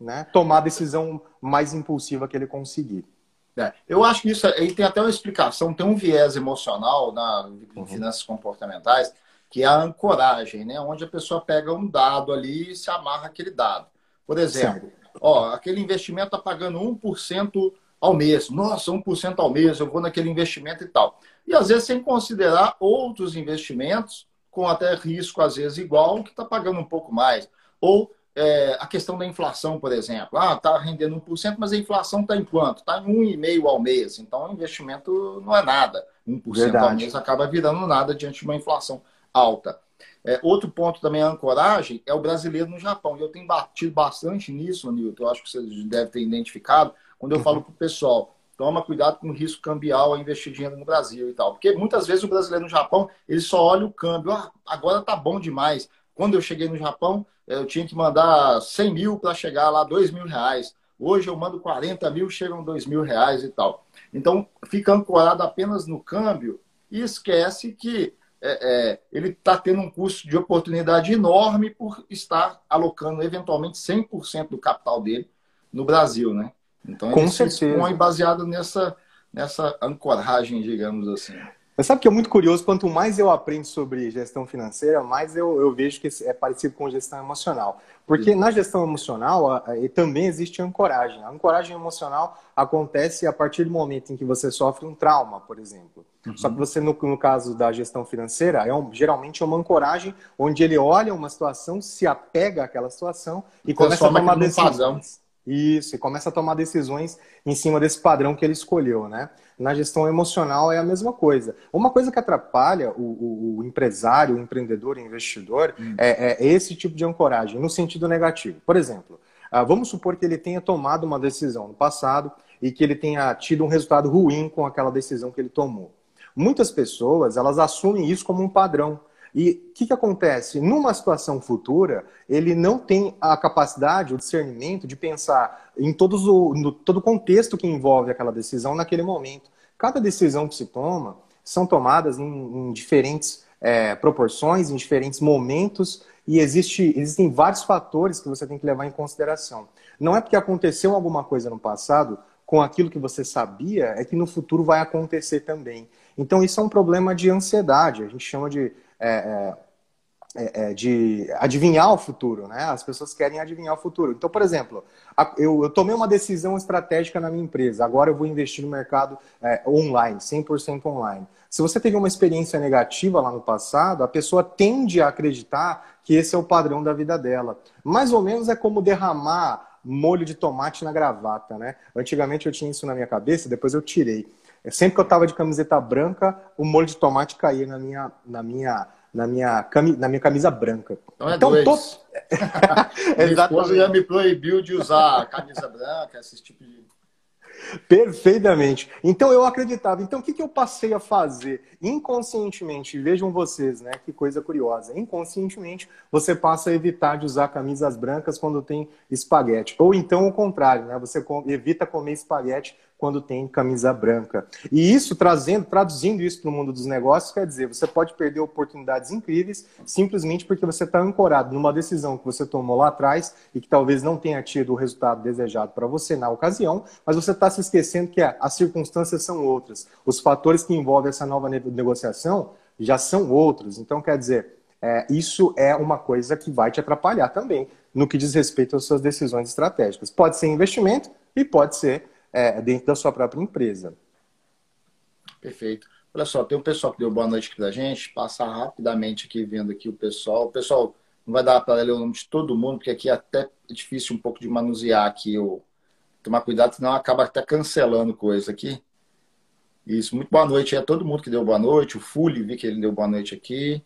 né, tomar a decisão mais impulsiva que ele conseguir. É, eu acho que isso aí tem até uma explicação, tem um viés emocional na, em uhum. finanças comportamentais, que é a ancoragem, né? Onde a pessoa pega um dado ali e se amarra aquele dado. Por exemplo, ó, aquele investimento está pagando 1% ao mês. Nossa, 1% ao mês, eu vou naquele investimento e tal. E às vezes sem considerar outros investimentos com até risco, às vezes, igual, que está pagando um pouco mais. Ou é, a questão da inflação, por exemplo. Ah, está rendendo 1%, mas a inflação está em quanto? Está em 1,5% ao mês. Então, o investimento não é nada. 1% Verdade. ao mês acaba virando nada diante de uma inflação alta. É, outro ponto também, a ancoragem, é o brasileiro no Japão. E eu tenho batido bastante nisso, Nilton. Eu acho que você deve ter identificado. Quando eu falo para o pessoal, toma cuidado com o risco cambial ao investir dinheiro no Brasil e tal. Porque muitas vezes o brasileiro no Japão, ele só olha o câmbio. Ah, agora tá bom demais. Quando eu cheguei no Japão, eu tinha que mandar 100 mil para chegar lá, 2 mil reais. Hoje eu mando 40 mil, chegam 2 mil reais e tal. Então, fica ancorado apenas no câmbio e esquece que é, é, ele está tendo um custo de oportunidade enorme por estar alocando eventualmente 100% do capital dele no Brasil, né? Então, Com ele certeza. se expõe baseado nessa, nessa ancoragem, digamos assim. Mas sabe que é muito curioso, quanto mais eu aprendo sobre gestão financeira, mais eu, eu vejo que é parecido com gestão emocional. Porque na gestão emocional a, a, também existe ancoragem. A ancoragem emocional acontece a partir do momento em que você sofre um trauma, por exemplo. Uhum. Só que você, no, no, caso da gestão financeira, é um, geralmente é uma ancoragem onde ele olha uma situação, se apega àquela situação e começa a tomar decisões. Isso, e começa a tomar decisões em cima desse padrão que ele escolheu, né? Na gestão emocional é a mesma coisa. Uma coisa que atrapalha o, o, o empresário, o empreendedor, o investidor, hum. é, é, esse tipo de ancoragem, no sentido negativo. Por exemplo, ah, vamos supor que ele tenha tomado uma decisão no passado e que ele tenha tido um resultado ruim com aquela decisão que ele tomou. Muitas pessoas, elas assumem isso como um padrão. E o que, que acontece? Numa situação futura, ele não tem a capacidade, o discernimento de pensar em todos o, no, todo o contexto que envolve aquela decisão naquele momento. Cada decisão que se toma são tomadas em, em diferentes é, proporções, em diferentes momentos, e existe, existem vários fatores que você tem que levar em consideração. Não é porque aconteceu alguma coisa no passado com aquilo que você sabia, é que no futuro vai acontecer também. Então, isso é um problema de ansiedade, a gente chama de é, é, é, é, de adivinhar o futuro, né? As pessoas querem adivinhar o futuro. Então, por exemplo, eu, eu tomei uma decisão estratégica na minha empresa. Agora eu vou investir no mercado é, online, 100% online. Se você teve uma experiência negativa lá no passado, a pessoa tende a acreditar que esse é o padrão da vida dela. Mais ou menos é como derramar molho de tomate na gravata, né? Antigamente eu tinha isso na minha cabeça, depois eu tirei. Sempre que eu estava de camiseta branca, o molho de tomate caía na minha, na minha, na minha, cami, na minha camisa branca. Então, é então dois. Tô... Minha esposa já me proibiu de usar camisa branca, esse tipo de Perfeitamente. Então eu acreditava. Então o que, que eu passei a fazer? Inconscientemente, vejam vocês, né? Que coisa curiosa. Inconscientemente, você passa a evitar de usar camisas brancas quando tem espaguete. Ou então o contrário, né? Você evita comer espaguete quando tem camisa branca. E isso trazendo, traduzindo isso para o mundo dos negócios, quer dizer, você pode perder oportunidades incríveis simplesmente porque você está ancorado numa decisão que você tomou lá atrás e que talvez não tenha tido o resultado desejado para você na ocasião, mas você está se esquecendo que as circunstâncias são outras. Os fatores que envolvem essa nova negociação já são outros. Então, quer dizer, é, isso é uma coisa que vai te atrapalhar também no que diz respeito às suas decisões estratégicas. Pode ser investimento e pode ser é, dentro da sua própria empresa. Perfeito. Olha só, tem um pessoal que deu boa noite aqui pra gente, passar rapidamente aqui vendo aqui o pessoal. O pessoal não vai dar para ler o nome de todo mundo, porque aqui é até difícil um pouco de manusear aqui o tomar cuidado, senão acaba até cancelando coisa aqui. Isso, muito boa noite a todo mundo que deu boa noite. O Fuli, vi que ele deu boa noite aqui.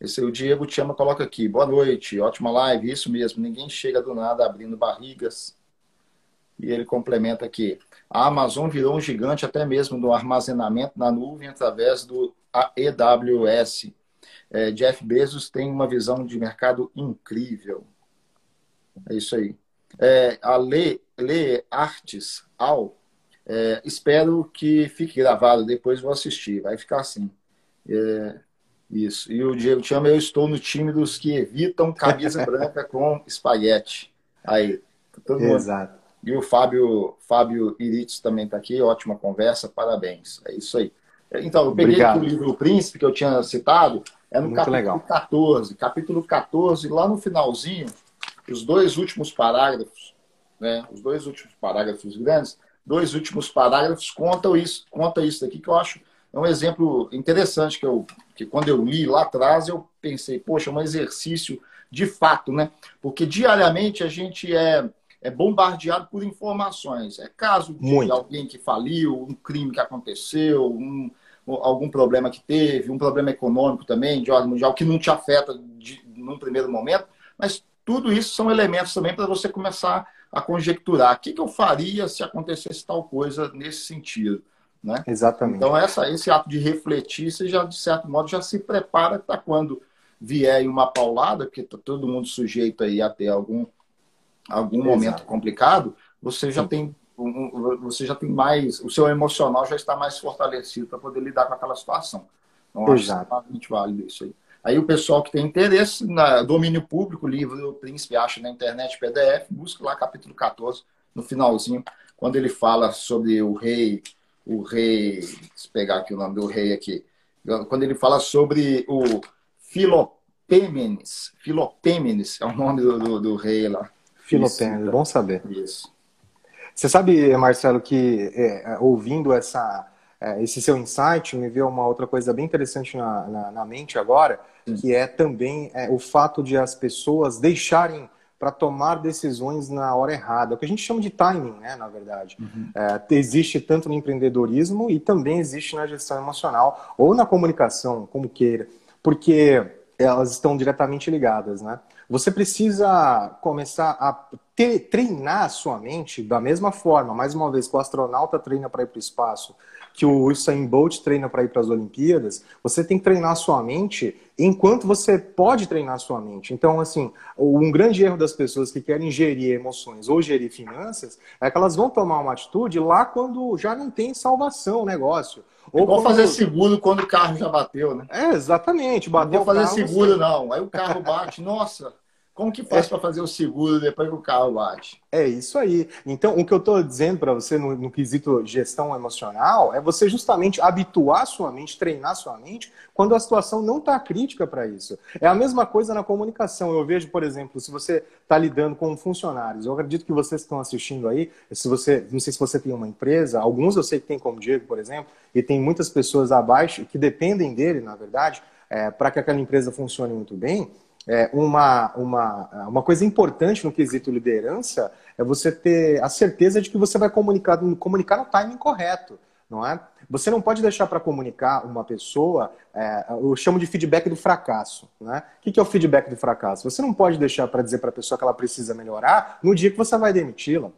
Esse é o Diego te coloca aqui. Boa noite, ótima live, isso mesmo. Ninguém chega do nada abrindo barrigas. E ele complementa aqui: a Amazon virou um gigante até mesmo do armazenamento na nuvem através do AWS. É, Jeff Bezos tem uma visão de mercado incrível. É isso aí. É, a Lê, Lê Artes Al, é, espero que fique gravado, depois vou assistir, vai ficar assim. É, isso. E o Diego chama, eu estou no time dos que evitam camisa branca com espaguete. Aí, todo mundo. Exato. E o Fábio, Fábio Irites também está aqui, ótima conversa, parabéns. É isso aí. Então, eu peguei o livro O Príncipe, que eu tinha citado, é no Muito capítulo legal. 14. Capítulo 14, lá no finalzinho, os dois últimos parágrafos, né? Os dois últimos parágrafos grandes, dois últimos parágrafos contam isso, conta isso daqui que eu acho é um exemplo interessante que eu que quando eu li lá atrás eu pensei, poxa, é um exercício de fato, né? Porque diariamente a gente é é bombardeado por informações. É caso de Muito. alguém que faliu, um crime que aconteceu, um, algum problema que teve, um problema econômico também, de ordem mundial, que não te afeta de, num primeiro momento, mas tudo isso são elementos também para você começar a conjecturar. O que, que eu faria se acontecesse tal coisa nesse sentido? Né? Exatamente. Então, essa, esse ato de refletir, você já, de certo modo, já se prepara para quando vier uma paulada, porque está todo mundo sujeito aí a ter algum algum Exato. momento complicado, você já Sim. tem você já tem mais, o seu emocional já está mais fortalecido para poder lidar com aquela situação. Então, Exato. acho extremamente válido isso aí. Aí o pessoal que tem interesse na domínio público, livro do Príncipe, acha na internet PDF, busca lá capítulo 14, no finalzinho, quando ele fala sobre o rei, o rei, deixa eu pegar aqui o nome do rei aqui, quando ele fala sobre o Filopêmenes, Filopêmenes é o nome do, do, do rei lá. Filopênis, bom saber. Isso. Você sabe, Marcelo, que é, ouvindo essa, é, esse seu insight, me veio uma outra coisa bem interessante na, na, na mente agora, Sim. que é também é, o fato de as pessoas deixarem para tomar decisões na hora errada, o que a gente chama de timing, né, na verdade. Uhum. É, existe tanto no empreendedorismo e também existe na gestão emocional ou na comunicação, como queira, porque elas estão diretamente ligadas, né? Você precisa começar a ter, treinar a sua mente da mesma forma, mais uma vez, que o astronauta treina para ir para o espaço, que o Usain Bolt treina para ir para as Olimpíadas, você tem que treinar a sua mente enquanto você pode treinar a sua mente. Então, assim, um grande erro das pessoas que querem gerir emoções ou gerir finanças é que elas vão tomar uma atitude lá quando já não tem salvação o negócio. Ou quando... fazer seguro quando o carro já bateu, né? É, exatamente. Bateu não vou fazer carro, seguro, você... não. Aí o carro bate, nossa, como que faz é. para fazer o seguro depois que o carro bate? É isso aí. Então, o que eu estou dizendo para você no, no, quesito gestão emocional é você justamente habituar sua mente, treinar sua mente quando a situação não está crítica para isso. É a mesma coisa na comunicação. Eu vejo, por exemplo, se você está lidando com funcionários, eu acredito que vocês estão assistindo aí, se você, não sei se você tem uma empresa, alguns eu sei que tem como Diego, por exemplo, e tem muitas pessoas abaixo que dependem dele, na verdade, é, para que aquela empresa funcione muito bem é, uma, uma, uma coisa importante no quesito liderança é você ter a certeza de que você vai comunicar, comunicar no timing correto, não é? Você não pode deixar para comunicar uma pessoa, é, eu chamo de feedback do fracasso. Né? O que é o feedback do fracasso? Você não pode deixar para dizer para a pessoa que ela precisa melhorar no dia que você vai demiti-la.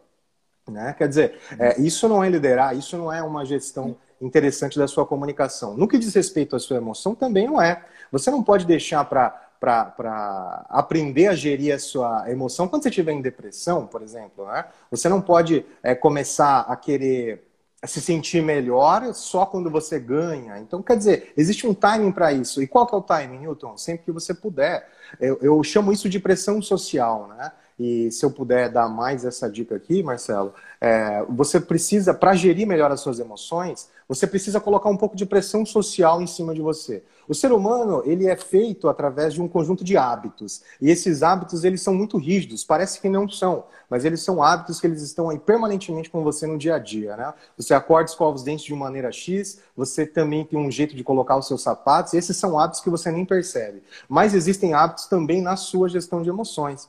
Né? Quer dizer, é, isso não é liderar, isso não é uma gestão interessante da sua comunicação. No que diz respeito à sua emoção, também não é. Você não pode deixar para para aprender a gerir a sua emoção quando você estiver em depressão, por exemplo. Né? Você não pode é, começar a querer se sentir melhor só quando você ganha. Então, quer dizer, existe um timing para isso. E qual que é o timing, Newton? Sempre que você puder. Eu, eu, chamo isso de pressão social, né? E se eu puder dar mais essa dica aqui, Marcelo, é, você precisa, para gerir melhor as suas emoções, você precisa colocar um pouco de pressão social em cima de você. O ser humano, ele é feito através de um conjunto de hábitos. E esses hábitos, eles são muito rígidos. Parece que não são, mas eles são hábitos que eles estão aí permanentemente com você no dia a dia, né? Você acorda, escova os dentes de maneira X, você também tem um jeito de colocar os seus sapatos. Esses são hábitos que você nem percebe. Mas existem hábitos também na sua gestão de emoções.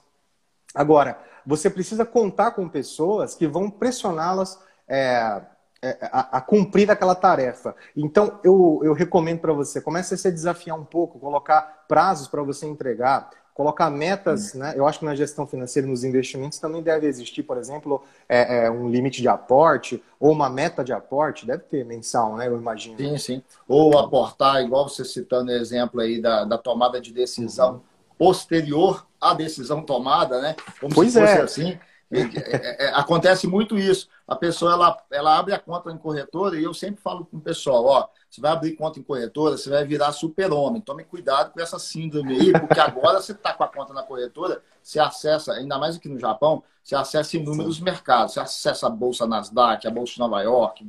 Agora, você precisa contar com pessoas que vão pressioná-las é, é, a, a, cumprir aquela tarefa. Então, eu, eu recomendo para você, comece a se desafiar um pouco, colocar prazos para você entregar, colocar metas, né? Eu acho que na gestão financeira, nos investimentos, também deve existir, por exemplo, é, é, um limite de aporte ou uma meta de aporte, deve ter mensal, né? Eu imagino. Sim, sim. Ou aportar, igual você citando o exemplo aí da, da tomada de decisão uhum. Posterior à decisão tomada, né? Como pois se fosse é. assim. É, é, acontece muito isso. A pessoa ela, ela abre a conta em corretora e eu sempre falo com o pessoal: ó, você vai abrir conta em corretora, você vai virar super-homem. Tome cuidado com essa síndrome aí, porque agora você está com a conta na corretora, você acessa, ainda mais aqui no Japão, você acessa inúmeros Sim. mercados. Você acessa a Bolsa Nasdaq, a Bolsa de Nova York,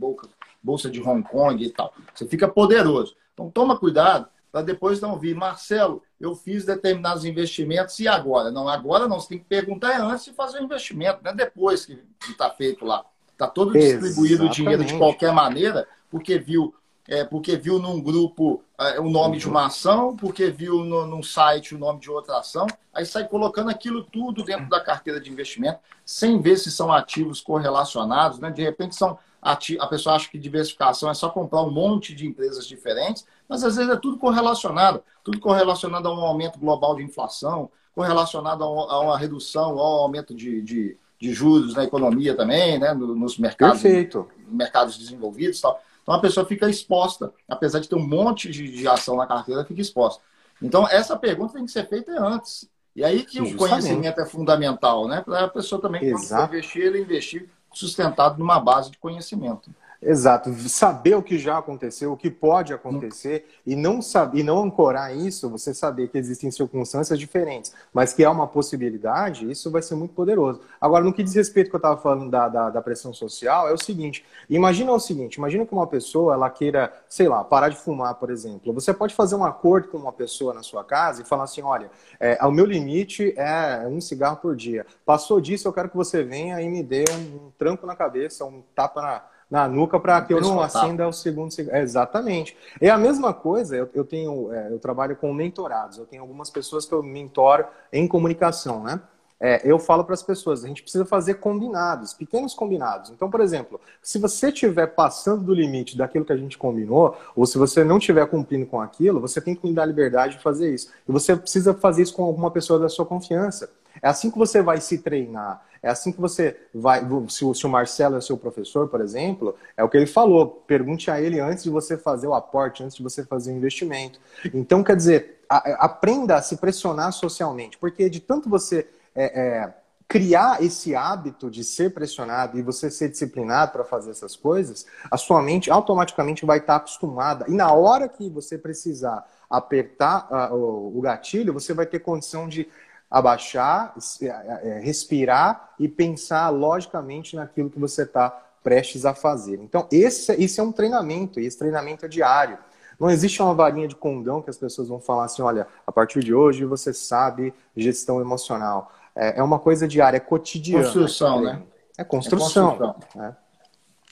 Bolsa de Hong Kong e tal. Você fica poderoso. Então toma cuidado para depois não vir, Marcelo, eu fiz determinados investimentos e agora? Não, agora não, você tem que perguntar antes de fazer o investimento, não é depois que está feito lá. Está todo distribuído o dinheiro de qualquer maneira, porque viu, é, porque viu num grupo é, o nome uhum. de uma ação, porque viu no, num site o nome de outra ação, aí sai colocando aquilo tudo dentro da carteira de investimento, sem ver se são ativos correlacionados, né? De repente são a pessoa acha que diversificação é só comprar um monte de empresas diferentes, mas às vezes é tudo correlacionado, tudo correlacionado a um aumento global de inflação, correlacionado a uma redução, ao aumento de, de, de juros na economia também, né, nos mercados, Perfeito. mercados desenvolvidos e tal. Então a pessoa fica exposta, apesar de ter um monte de, de ação na carteira, fica exposta. Então essa pergunta tem que ser feita antes. E aí que Justamente. o conhecimento é fundamental, né? Para a pessoa também, quando investir, ele investir sustentado numa base de conhecimento. Exato, saber o que já aconteceu, o que pode acontecer e não saber, e não ancorar isso, você saber que existem circunstâncias diferentes, mas que é uma possibilidade, isso vai ser muito poderoso. Agora, no que diz respeito que eu estava falando da, da, da, pressão social, é o seguinte: imagina o seguinte, imagina que uma pessoa ela queira, sei lá, parar de fumar, por exemplo. Você pode fazer um acordo com uma pessoa na sua casa e falar assim: olha, é, o meu limite é um cigarro por dia. Passou disso, eu quero que você venha e me dê um, um tranco na cabeça, um tapa na na nuca para que eu não acenda o segundo cigarro. É, exatamente. É a mesma coisa, eu, eu tenho, é, eu trabalho com mentorados, eu tenho algumas pessoas que eu mentoro em comunicação, né? É, eu falo para as pessoas, a gente precisa fazer combinados, pequenos combinados. Então, por exemplo, se você estiver passando do limite daquilo que a gente combinou, ou se você não estiver cumprindo com aquilo, você tem que me dar a liberdade de fazer isso. E você precisa fazer isso com alguma pessoa da sua confiança. É assim que você vai se treinar. É assim que você vai. Se o, se o Marcelo é seu professor, por exemplo, é o que ele falou. Pergunte a ele antes de você fazer o aporte, antes de você fazer o investimento. Então, quer dizer, a, aprenda a se pressionar socialmente, porque de tanto você é, é, criar esse hábito de ser pressionado e você ser disciplinado para fazer essas coisas, a sua mente automaticamente vai estar acostumada. E na hora que você precisar apertar uh, o gatilho, você vai ter condição de abaixar, é, é, respirar e pensar logicamente naquilo que você está prestes a fazer. Então, esse, esse é um treinamento, e esse treinamento é diário. Não existe uma varinha de condão que as pessoas vão falar assim: olha, a partir de hoje você sabe gestão emocional. É, é uma coisa diária, é cotidiana. Construção, né? É construção. É construção. É.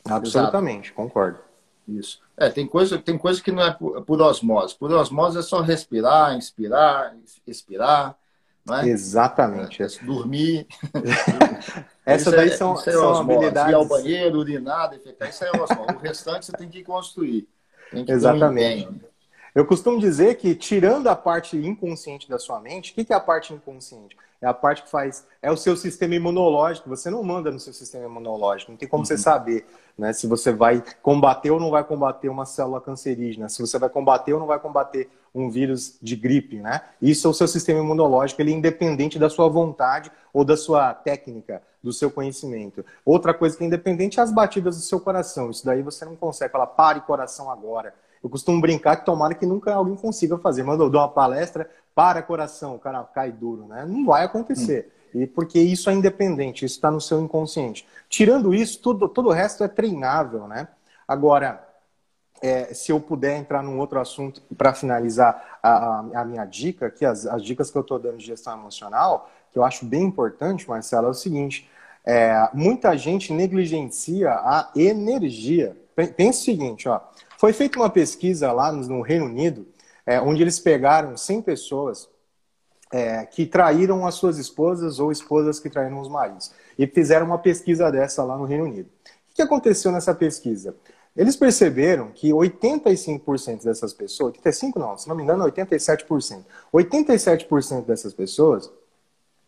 Absolutamente, Exato. concordo. Isso. É, tem coisa, tem coisa que não é por, por osmose. Por osmose é só respirar, inspirar, expirar. É? Exatamente. É, é dormir. Essa daí é, são, são habilidades. Ir ao banheiro, urinar, defecar, isso é osmose. o restante você tem que construir. Tem que Exatamente. Eu costumo dizer que, tirando a parte inconsciente da sua mente, o que é a parte inconsciente? É a parte que faz. É o seu sistema imunológico. Você não manda no seu sistema imunológico. Não tem como uhum. você saber né, se você vai combater ou não vai combater uma célula cancerígena, se você vai combater ou não vai combater um vírus de gripe. Né? Isso é o seu sistema imunológico. Ele é independente da sua vontade ou da sua técnica, do seu conhecimento. Outra coisa que é independente é as batidas do seu coração. Isso daí você não consegue falar, pare coração agora. Eu costumo brincar que tomara que nunca alguém consiga fazer. Manda eu dou uma palestra, para coração, o cara cai duro, né? Não vai acontecer. Hum. E porque isso é independente, isso está no seu inconsciente. Tirando isso, tudo, todo o resto é treinável, né? Agora, é, se eu puder entrar num outro assunto para finalizar a, a, minha dica, que as, as dicas que eu estou dando de gestão emocional, que eu acho bem importante, Marcelo, é o seguinte: é, muita gente negligencia a energia. Pensa o seguinte, ó, foi feita uma pesquisa lá no Reino Unido, é, onde eles pegaram 100 pessoas é, que traíram as suas esposas ou esposas que traíram os maridos. E fizeram uma pesquisa dessa lá no Reino Unido. O que aconteceu nessa pesquisa? Eles perceberam que 85% dessas pessoas, 85% não, se não me engano, 87%. 87% dessas pessoas,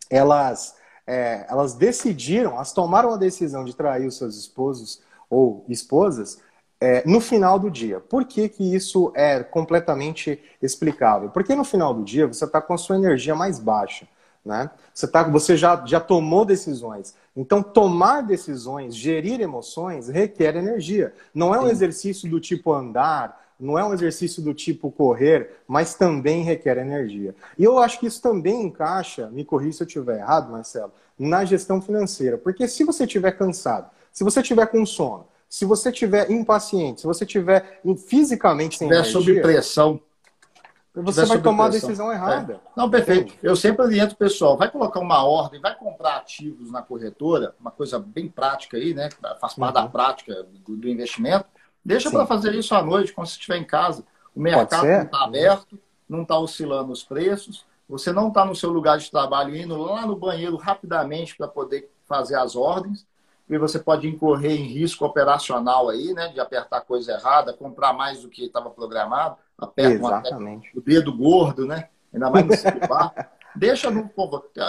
elas, é, elas decidiram, elas tomaram a decisão de trair os seus esposos ou esposas é, no final do dia. Por que, que isso é completamente explicável? Porque no final do dia você está com a sua energia mais baixa. Né? Você, tá, você já, já tomou decisões. Então, tomar decisões, gerir emoções, requer energia. Não é um Sim. exercício do tipo andar, não é um exercício do tipo correr, mas também requer energia. E eu acho que isso também encaixa, me corrija se eu estiver errado, Marcelo, na gestão financeira. Porque se você estiver cansado, se você estiver com sono, se você tiver impaciente, se você tiver fisicamente sem energia... sob pressão. Você vai tomar pressão. a decisão errada. É. Não, perfeito. Eu sempre oriento o pessoal, vai colocar uma ordem, vai comprar ativos na corretora, uma coisa bem prática aí, né? Faz parte uhum. da prática do, do investimento. Deixa para fazer isso à noite, quando você estiver em casa. O mercado não está aberto, não está oscilando os preços, você não está no seu lugar de trabalho indo lá no banheiro rapidamente para poder fazer as ordens e você pode incorrer em risco operacional aí, né? De apertar coisa errada, comprar mais do que estava programado, aperta Exatamente. o dedo gordo, né? Ainda mais no celular. Deixa no.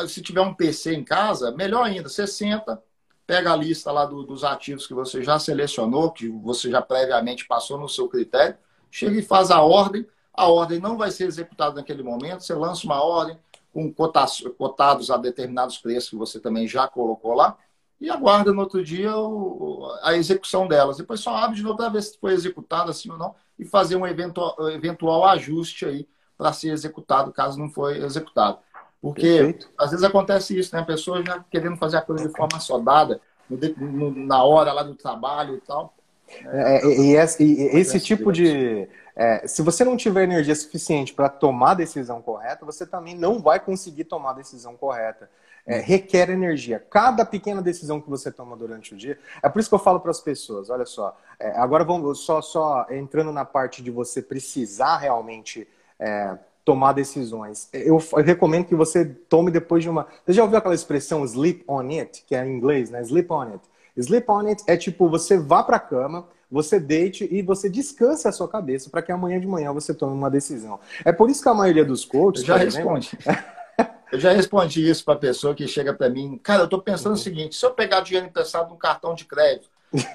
Se tiver um PC em casa, melhor ainda, você senta, pega a lista lá do, dos ativos que você já selecionou, que você já previamente passou no seu critério, chega e faz a ordem. A ordem não vai ser executada naquele momento, você lança uma ordem com cotados a determinados preços que você também já colocou lá e aguarda no outro dia o, a execução delas. Depois só abre de novo para ver se foi executado assim ou não e fazer um eventual, eventual ajuste aí para ser executado, caso não foi executado. Porque Perfeito. às vezes acontece isso, né? A pessoa já querendo fazer a coisa de forma sodada, no, na hora lá do trabalho e tal. É, é, e, esse, e esse tipo de. É, se você não tiver energia suficiente para tomar a decisão correta, você também não vai conseguir tomar a decisão correta é, requer energia. Cada pequena decisão que você toma durante o dia. É por isso que eu falo para as pessoas: olha só, é, agora vamos só, só entrando na parte de você precisar realmente. É, tomar decisões. Eu, eu, recomendo que você tome depois de uma. Você já ouviu aquela expressão sleep on it, que é em inglês, né? Sleep on it. Sleep on it é tipo você vá para a cama, você deite e você descanse a sua cabeça para que amanhã de manhã você tome uma decisão. É por isso que a maioria dos coaches. Já responde. Eu já respondi isso para a pessoa que chega para mim. Cara, eu estou pensando uhum. o seguinte: se eu pegar dinheiro emprestado no cartão de crédito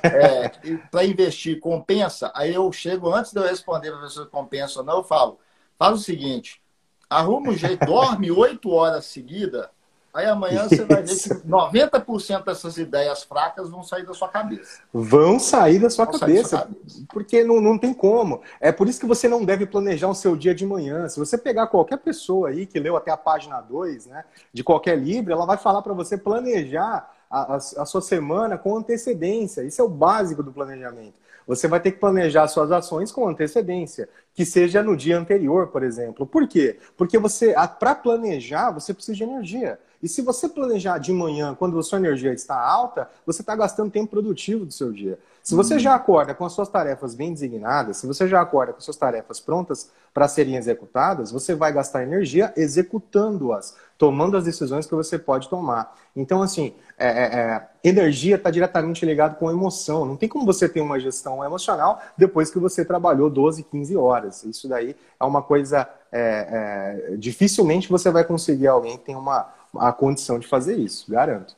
é, para investir, compensa? Aí eu chego, antes de eu responder para a pessoa se compensa ou não, eu falo: faz o seguinte, arruma um jeito, dorme oito horas seguidas Aí amanhã você vai ver que 90% dessas ideias fracas vão sair da sua cabeça. Vão sair da sua, cabeça, da sua cabeça. Porque não, não tem como. É por isso que você não deve planejar o seu dia de manhã. Se você pegar qualquer pessoa aí que leu até a página 2, né, de qualquer livro, ela vai falar para você planejar a, a, a sua semana com antecedência. Isso é o básico do planejamento. Você vai ter que planejar suas ações com antecedência, que seja no dia anterior, por exemplo. Por quê? Porque você, para planejar, você precisa de energia. E se você planejar de manhã, quando a sua energia está alta, você está gastando tempo produtivo do seu dia. Se você já acorda com as suas tarefas bem designadas, se você já acorda com as suas tarefas prontas para serem executadas, você vai gastar energia executando-as, tomando as decisões que você pode tomar. Então, assim, é, é, é energia está diretamente ligado com emoção. Não tem como você ter uma gestão emocional depois que você trabalhou 12, 15 horas. Isso daí é uma coisa. É, é, dificilmente você vai conseguir alguém que tenha uma, a condição de fazer isso, garanto.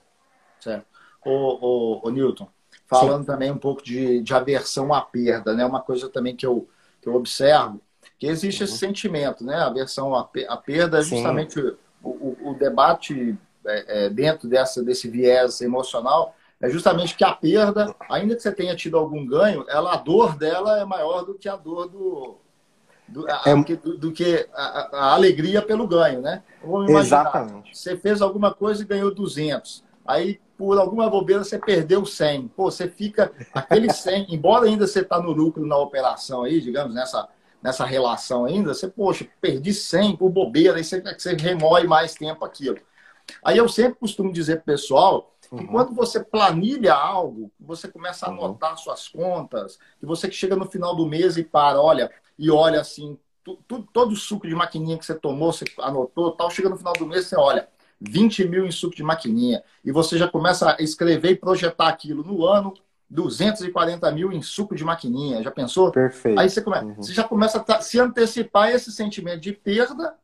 Certo. Ô, ô, ô Newton, falando Sim. também um pouco de, de aversão à perda, né? Uma coisa também que eu, que eu observo, que existe uhum. esse sentimento, né? A aversão à, à perda é justamente o, o, o, debate é, é, dentro dessa, desse viés emocional é justamente que a perda, ainda que você tenha tido algum ganho, ela, a dor dela é maior do que a dor do, do, a, é... do, do que a, a, alegria pelo ganho, né? Vamos imaginar, Exatamente. Você fez alguma coisa e ganhou 200. Aí, por alguma bobeira, você perdeu 100. Pô, você fica... Aquele 100, embora ainda você está no lucro na operação aí, digamos, nessa, nessa relação ainda, você, poxa, perdi 100 por bobeira, aí você, você remói mais tempo aquilo. Aí eu sempre costumo dizer pro pessoal que uhum. quando você planilha algo, você começa a uhum. anotar uhum. suas contas, que você que chega no final do mês e para, olha, e olha assim, tu, tu, todo o suco de maquininha que você tomou, você anotou, tal, chega no final do mês, você olha, 20 mil em suco de maquininha, e você já começa a escrever e projetar aquilo no ano, 240 mil em suco de maquininha, já pensou? Perfeito. Aí você, come... uhum. você já começa a se antecipar esse sentimento de perda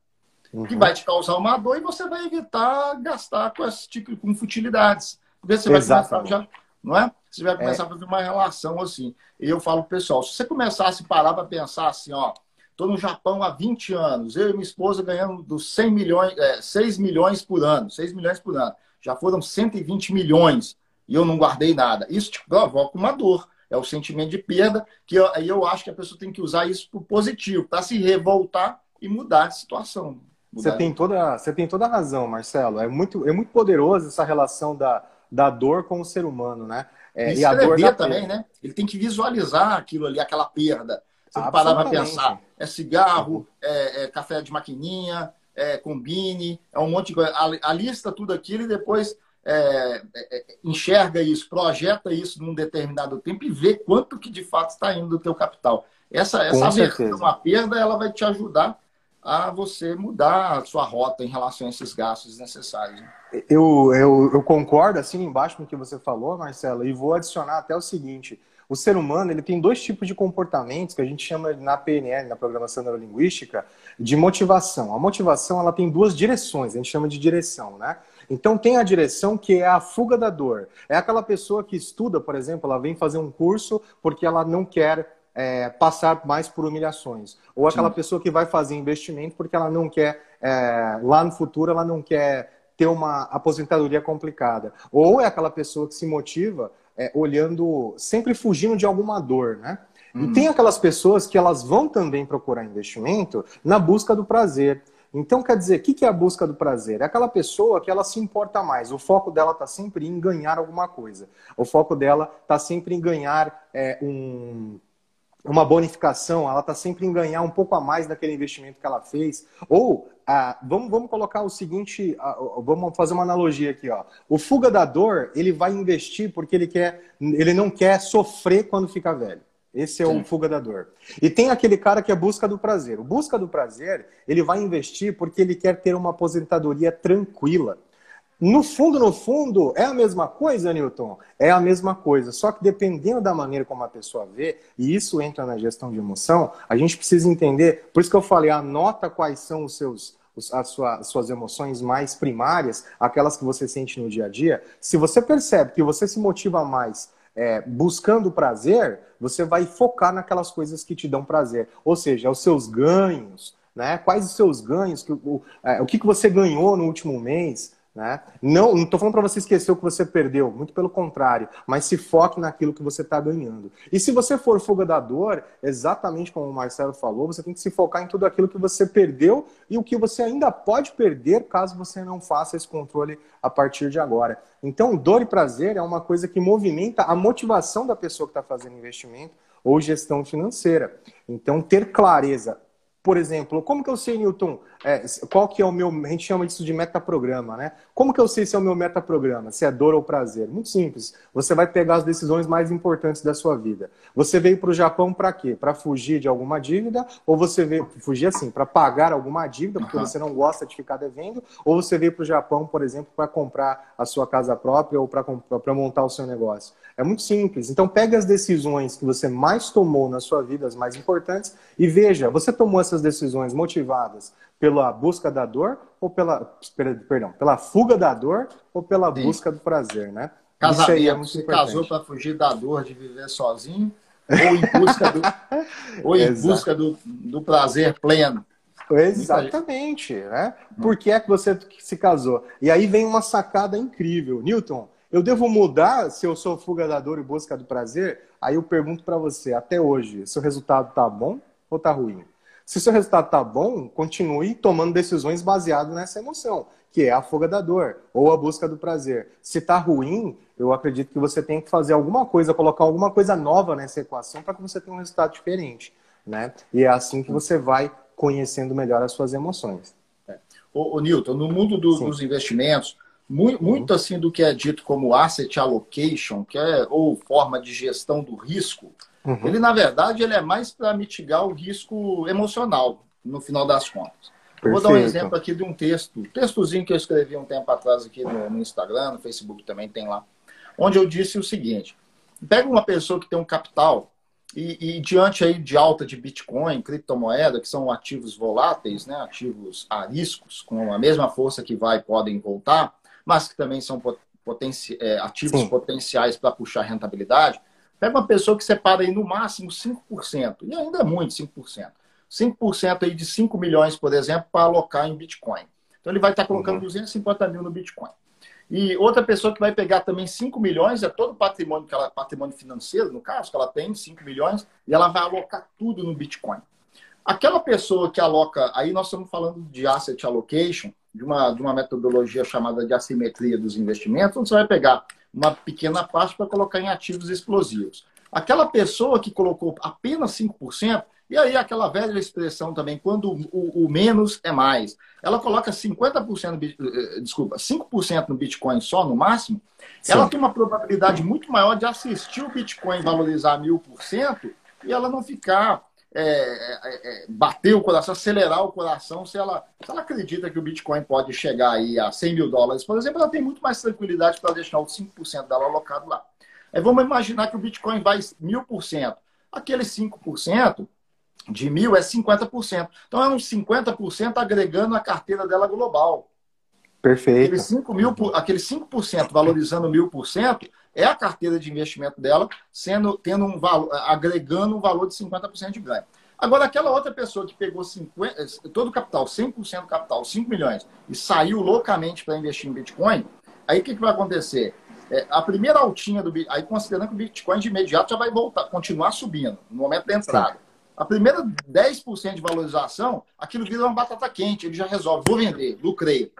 uhum. que vai te causar uma dor e você vai evitar gastar com tipo com futilidades. Porque você vai começar já, não é? Você vai começar é. a fazer uma relação assim. E eu falo pessoal, se você começasse a parar para pensar assim, ó, tô no Japão há 20 anos, eu e minha esposa ganhando dos 100 milhões, é, 6 milhões por ano, 6 milhões por ano. Já foram 120 milhões e eu não guardei nada. Isso te provoca uma dor. É o sentimento de perda, que eu, aí eu acho que a pessoa tem que usar isso para positivo, para se revoltar e mudar de situação. Você tem, toda, você tem toda a razão, Marcelo. É muito, é muito poderoso essa relação da, da dor com o ser humano, né? É, e, e a dor também, né? Ele tem que visualizar aquilo ali, aquela perda. Você parar para pensar. É cigarro, é, é, café de maquininha, é combine, é um monte de coisa. A, a lista tudo aquilo e depois é, é, é, enxerga isso, projeta isso num determinado tempo e vê quanto que de fato está indo do teu capital. Essa, essa aversão à perda, ela vai te ajudar a você mudar a sua rota em relação a esses gastos necessários. Né? Eu, eu, eu concordo assim embaixo com o que você falou, Marcelo, e vou adicionar até o seguinte. O ser humano ele tem dois tipos de comportamentos que a gente chama na PNL, na programação neurolinguística, de motivação. A motivação ela tem duas direções, a gente chama de direção, né? Então tem a direção que é a fuga da dor. É aquela pessoa que estuda, por exemplo, ela vem fazer um curso porque ela não quer é, passar mais por humilhações. Ou aquela Sim. pessoa que vai fazer investimento porque ela não quer, é, lá no futuro, ela não quer ter uma aposentadoria complicada. Ou é aquela pessoa que se motiva é, olhando, sempre fugindo de alguma dor, né? E uhum. tem aquelas pessoas que elas vão também procurar investimento na busca do prazer. Então, quer dizer, o que é a busca do prazer? É aquela pessoa que ela se importa mais. O foco dela está sempre em ganhar alguma coisa. O foco dela está sempre em ganhar é, um, uma bonificação, ela está sempre em ganhar um pouco a mais daquele investimento que ela fez. Ou, ah, vamos, vamos colocar o seguinte, ah, vamos fazer uma analogia aqui. Ó. O fuga da dor, ele vai investir porque ele, quer, ele não quer sofrer quando fica velho. Esse é Sim. o fuga da dor. E tem aquele cara que é busca do prazer. O busca do prazer, ele vai investir porque ele quer ter uma aposentadoria tranquila. No fundo, no fundo, é a mesma coisa, Newton? É a mesma coisa. Só que dependendo da maneira como a pessoa vê, e isso entra na gestão de emoção, a gente precisa entender. Por isso que eu falei, anota quais são os seus, as suas, emoções mais primárias, aquelas que você sente no dia a dia. Se você percebe que você se motiva mais é, buscando prazer, você vai focar naquelas coisas que te dão prazer. Ou seja, os seus ganhos, né? Quais os seus ganhos, o, é, o que, que você ganhou no último mês, né? Não estou falando para você esquecer o que você perdeu, muito pelo contrário, mas se foque naquilo que você está ganhando. E se você for fuga da dor, exatamente como o Marcelo falou, você tem que se focar em tudo aquilo que você perdeu e o que você ainda pode perder caso você não faça esse controle a partir de agora. Então, dor e prazer é uma coisa que movimenta a motivação da pessoa que está fazendo investimento ou gestão financeira. Então, ter clareza por exemplo, como que eu sei, Newton, é, qual que é o meu. A gente chama isso de metaprograma, né? Como que eu sei se é o meu metaprograma? Se é dor ou prazer? Muito simples. Você vai pegar as decisões mais importantes da sua vida. Você veio para o Japão para quê? Para fugir de alguma dívida? Ou você veio. Fugir assim, para pagar alguma dívida, porque uhum. você não gosta de ficar devendo? Ou você veio para o Japão, por exemplo, para comprar a sua casa própria ou para montar o seu negócio? É muito simples. Então, pegue as decisões que você mais tomou na sua vida, as mais importantes, e veja, você tomou essas decisões motivadas pela busca da dor ou pela, perdão, pela fuga da dor ou pela Sim. busca do prazer, né? Casamento, Isso aí é você importante. casou para fugir da dor de viver sozinho ou em busca do, ou em busca do, do prazer pleno. Exatamente, né? Por que é que você se casou? E aí vem uma sacada incrível. Newton, eu devo mudar se eu sou fuga da dor e busca do prazer? Aí eu pergunto para você, até hoje, seu resultado tá bom ou tá ruim? Se seu resultado tá bom, continue tomando decisões baseadas nessa emoção, que é a fuga da dor ou a busca do prazer. Se tá ruim, eu acredito que você tem que fazer alguma coisa, colocar alguma coisa nova nessa equação para que você tenha um resultado diferente, né? E é assim que você vai conhecendo melhor as suas emoções. É. O, o Newton, no mundo do, dos investimentos, muito, muito assim do que é dito como asset allocation, que é ou forma de gestão do risco, uhum. ele na verdade ele é mais para mitigar o risco emocional no final das contas. Vou dar um exemplo aqui de um texto, textozinho que eu escrevi um tempo atrás aqui no, no Instagram, no Facebook também tem lá, onde eu disse o seguinte: pega uma pessoa que tem um capital e, e, diante aí de alta de Bitcoin, criptomoeda, que são ativos voláteis, né, ativos a riscos, com a mesma força que vai podem voltar, mas que também são potenci é, ativos Sim. potenciais para puxar rentabilidade, pega uma pessoa que separa aí no máximo 5%, e ainda é muito 5%. 5% aí de 5 milhões, por exemplo, para alocar em Bitcoin. Então ele vai estar colocando uhum. 250 mil no Bitcoin. E outra pessoa que vai pegar também 5 milhões, é todo o patrimônio, que ela, patrimônio financeiro, no caso, que ela tem, 5 milhões, e ela vai alocar tudo no Bitcoin. Aquela pessoa que aloca, aí nós estamos falando de asset allocation, de uma, de uma metodologia chamada de assimetria dos investimentos, onde você vai pegar uma pequena parte para colocar em ativos explosivos. Aquela pessoa que colocou apenas 5%, e aí aquela velha expressão também, quando o, o menos é mais, ela coloca 50%, eh, desculpa, 5% no Bitcoin só no máximo, Sim. ela tem uma probabilidade muito maior de assistir o Bitcoin valorizar mil por cento e ela não ficar é, é, é, bater o coração, acelerar o coração, se ela, se ela acredita que o Bitcoin pode chegar aí a 100 mil dólares, por exemplo, ela tem muito mais tranquilidade para deixar os 5% dela alocado lá. Aí vamos imaginar que o Bitcoin vai mil por cento. Aquele 5% de mil é 50%. Então é uns 50% agregando a carteira dela global. Perfeito. Aquele 5%, mil, aquele 5 valorizando mil por cento é a carteira de investimento dela sendo tendo um valor, agregando um valor de 50% de ganho. Agora, aquela outra pessoa que pegou 50, todo o capital, 100% do capital, 5 milhões, e saiu loucamente para investir em Bitcoin, aí o que, que vai acontecer? É, a primeira altinha do Bitcoin, aí considerando que o Bitcoin de imediato já vai voltar, continuar subindo, no momento da entrada. Sim. A primeira 10% de valorização, aquilo vira uma batata quente, ele já resolve, vou vender, lucrei.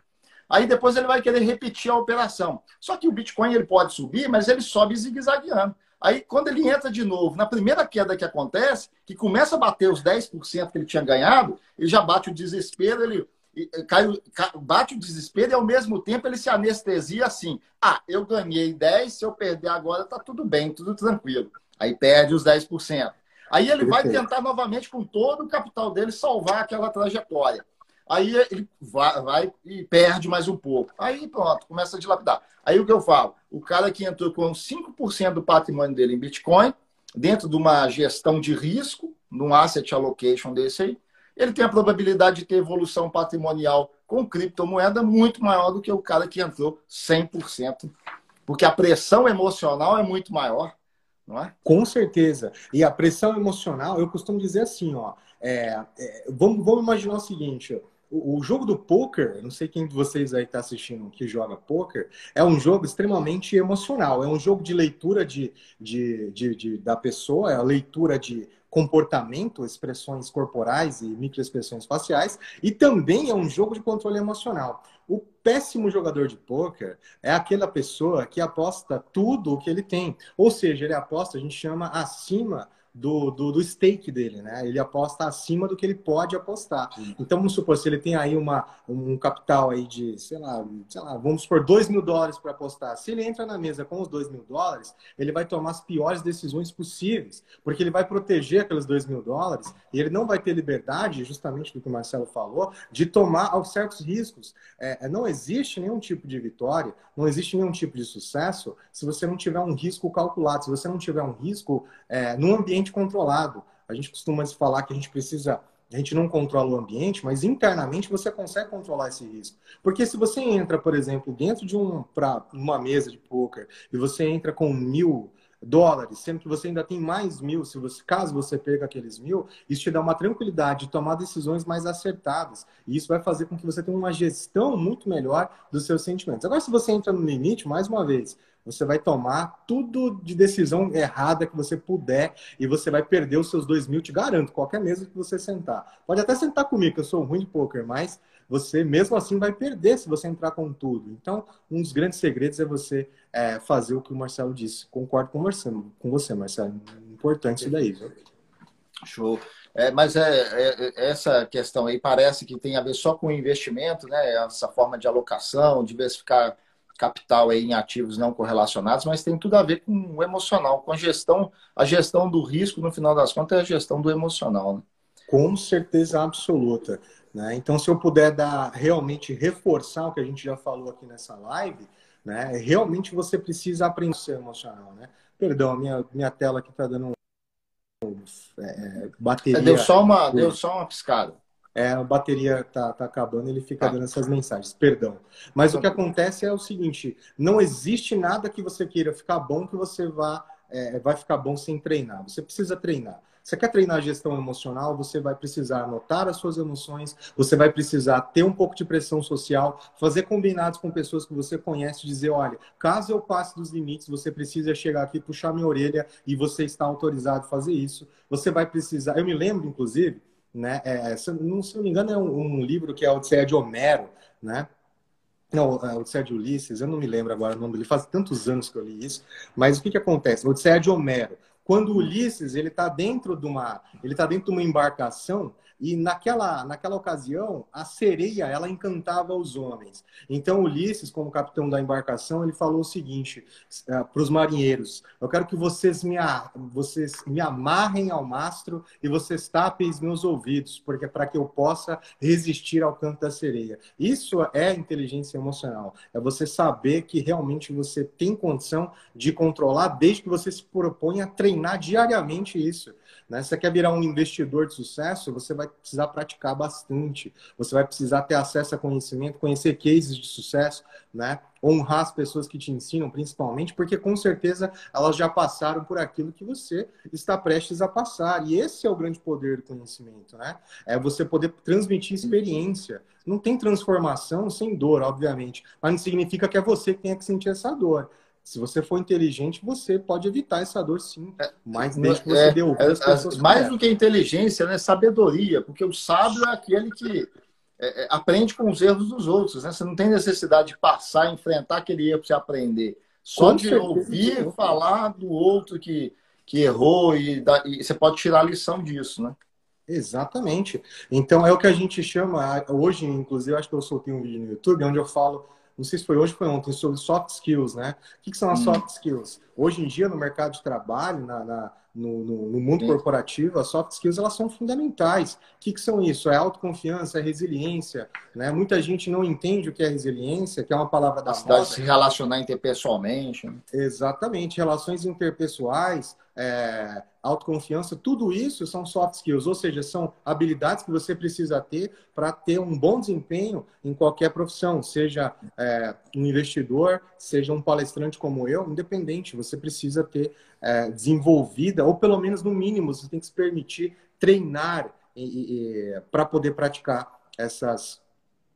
Aí depois ele vai querer repetir a operação. Só que o Bitcoin ele pode subir, mas ele sobe zigue-zagueando. Aí, quando ele entra de novo, na primeira queda que acontece, que começa a bater os 10% que ele tinha ganhado, ele já bate o desespero, ele cai, bate o desespero e ao mesmo tempo ele se anestesia assim. Ah, eu ganhei 10, se eu perder agora tá tudo bem, tudo tranquilo. Aí perde os 10%. Aí ele vai tentar novamente com todo o capital dele salvar aquela trajetória. Aí ele vai, vai, e perde mais um pouco. Aí pronto, começa a dilapidar. Aí o que eu falo? O cara que entrou com 5% do patrimônio dele em Bitcoin, dentro de uma gestão de risco, num asset allocation desse aí, ele tem a probabilidade de ter evolução patrimonial com criptomoeda muito maior do que o cara que entrou 100%. Porque a pressão emocional é muito maior, não é? Com certeza. E a pressão emocional, eu costumo dizer assim, ó, é, é, vamos, vamos imaginar o seguinte, o, jogo do poker, não sei quem de vocês aí está assistindo que joga poker, é um jogo extremamente emocional. É um jogo de leitura de, de, de, de da pessoa, é a leitura de comportamento, expressões corporais e microexpressões faciais, e também é um jogo de controle emocional. O péssimo jogador de poker é aquela pessoa que aposta tudo o que ele tem. Ou seja, ele aposta, a gente chama acima do, do, do, stake dele, né? Ele aposta acima do que ele pode apostar. Sim. Então, vamos supor, se ele tem aí uma, um capital aí de, sei lá, sei lá vamos supor, 2 mil dólares para apostar. Se ele entra na mesa com os 2 mil dólares, ele vai tomar as piores decisões possíveis, porque ele vai proteger aqueles 2 mil dólares e ele não vai ter liberdade, justamente do que o Marcelo falou, de tomar certos riscos. É, não existe nenhum tipo de vitória, não existe nenhum tipo de sucesso se você não tiver um risco calculado, se você não tiver um risco é, num ambiente controlado. A gente costuma falar que a gente precisa a gente não controla o ambiente, mas internamente você consegue controlar esse risco. Porque se você entra, por exemplo, dentro de um, pra, uma mesa de poker e você entra com mil dólares, sendo que você ainda tem mais mil, se você, caso você perca aqueles mil, isso te dá uma tranquilidade de tomar decisões mais acertadas. E isso vai fazer com que você tenha uma gestão muito melhor dos seus sentimentos. Agora, se você entra no limite, mais uma vez, você vai tomar tudo de decisão errada que você puder e você vai perder os seus dois mil, te garanto, qualquer mesa que você sentar. Pode até sentar comigo, que eu sou ruim de poker, mas você mesmo assim vai perder se você entrar com tudo. Então, um dos grandes segredos é você é, fazer o que o Marcelo disse. Concordo com, Marcelo, com você, Marcelo. Importante isso daí. Viu? Show. É, mas é, é, é, essa questão aí parece que tem a ver só com investimento, né? Essa forma de alocação, diversificar capital aí em ativos não correlacionados, mas tem tudo a ver com o emocional, com a gestão, a gestão do risco, no final das contas, é a gestão do emocional. Né? Com certeza absoluta. Né? Então, se eu puder dar realmente reforçar o que a gente já falou aqui nessa live, né? realmente você precisa aprender a ser emocional. Né? Perdão, minha, minha tela aqui está dando é, bateria. Deu só uma, deu só uma piscada é, a bateria tá, tá acabando, ele fica ah. dando essas mensagens. Perdão. Mas o que acontece é o seguinte: não existe nada que você queira ficar bom que você vá, é, vai ficar bom sem treinar. Você precisa treinar. Você quer treinar a gestão emocional, você vai precisar anotar as suas emoções, você vai precisar ter um pouco de pressão social, fazer combinados com pessoas que você conhece, dizer, olha, caso eu passe dos limites, você precisa chegar aqui, puxar minha orelha e você está autorizado a fazer isso. Você vai precisar. Eu me lembro, inclusive, né? É, se, não, se não me engano, é um, um, livro que é a Odisseia de Homero, né? Não, a Odisseia de Ulisses, eu não me lembro agora o nome dele, faz tantos anos que eu li isso, mas o que, que acontece? A Odisseia de Homero, quando Ulisses ele está dentro de uma ele tá dentro de uma embarcação e naquela, naquela ocasião, a sereia, ela encantava os homens. Então, Ulisses, como capitão da embarcação, ele falou o seguinte uh, para os marinheiros: Eu quero que vocês me, vocês me amarrem ao mastro e vocês tapem os meus ouvidos, porque para que eu possa resistir ao canto da sereia. Isso é inteligência emocional. É você saber que realmente você tem condição de controlar, desde que você se proponha a treinar diariamente isso. Né? Se você quer virar um investidor de sucesso, você vai precisar praticar bastante. Você vai precisar ter acesso a conhecimento, conhecer cases de sucesso, né? honrar as pessoas que te ensinam, principalmente, porque com certeza elas já passaram por aquilo que você está prestes a passar. E esse é o grande poder do conhecimento, né? É você poder transmitir experiência. Não tem transformação sem dor, obviamente, mas não significa que é você que tenha que sentir essa dor. Se você for inteligente, você pode evitar essa dor sim. É, mas desde que você é, dê é, Mais do que inteligência, né? Sabedoria, porque o sábio é aquele que é, é, aprende com os erros dos outros, né? Você não tem necessidade de passar, enfrentar aquele erro para você aprender. Só com de certeza. ouvir falar do outro que, que errou e, e você pode tirar a lição disso, né? Exatamente. Então é o que a gente chama, hoje, inclusive, acho que eu soltei um vídeo no YouTube onde eu falo não sei se foi hoje ou foi ontem, sobre soft skills, né? O que, que são as hum. soft skills? Hoje em dia, no mercado de trabalho, na, na no, no, no, mundo Sim. corporativo, as soft skills elas são fundamentais. O que, que são isso? É autoconfiança, é resiliência. Né? Muita gente não entende o que é resiliência, que é uma palavra da moda. se relacionar interpessoalmente. Né? Exatamente. Relações interpessoais, é, autoconfiança, tudo isso são soft skills, ou seja, são habilidades que você precisa ter para ter um bom desempenho em qualquer profissão, seja é, um investidor, seja um palestrante como eu, independente, você precisa ter é, desenvolvida, ou pelo menos no mínimo, você tem que se permitir treinar para poder praticar essas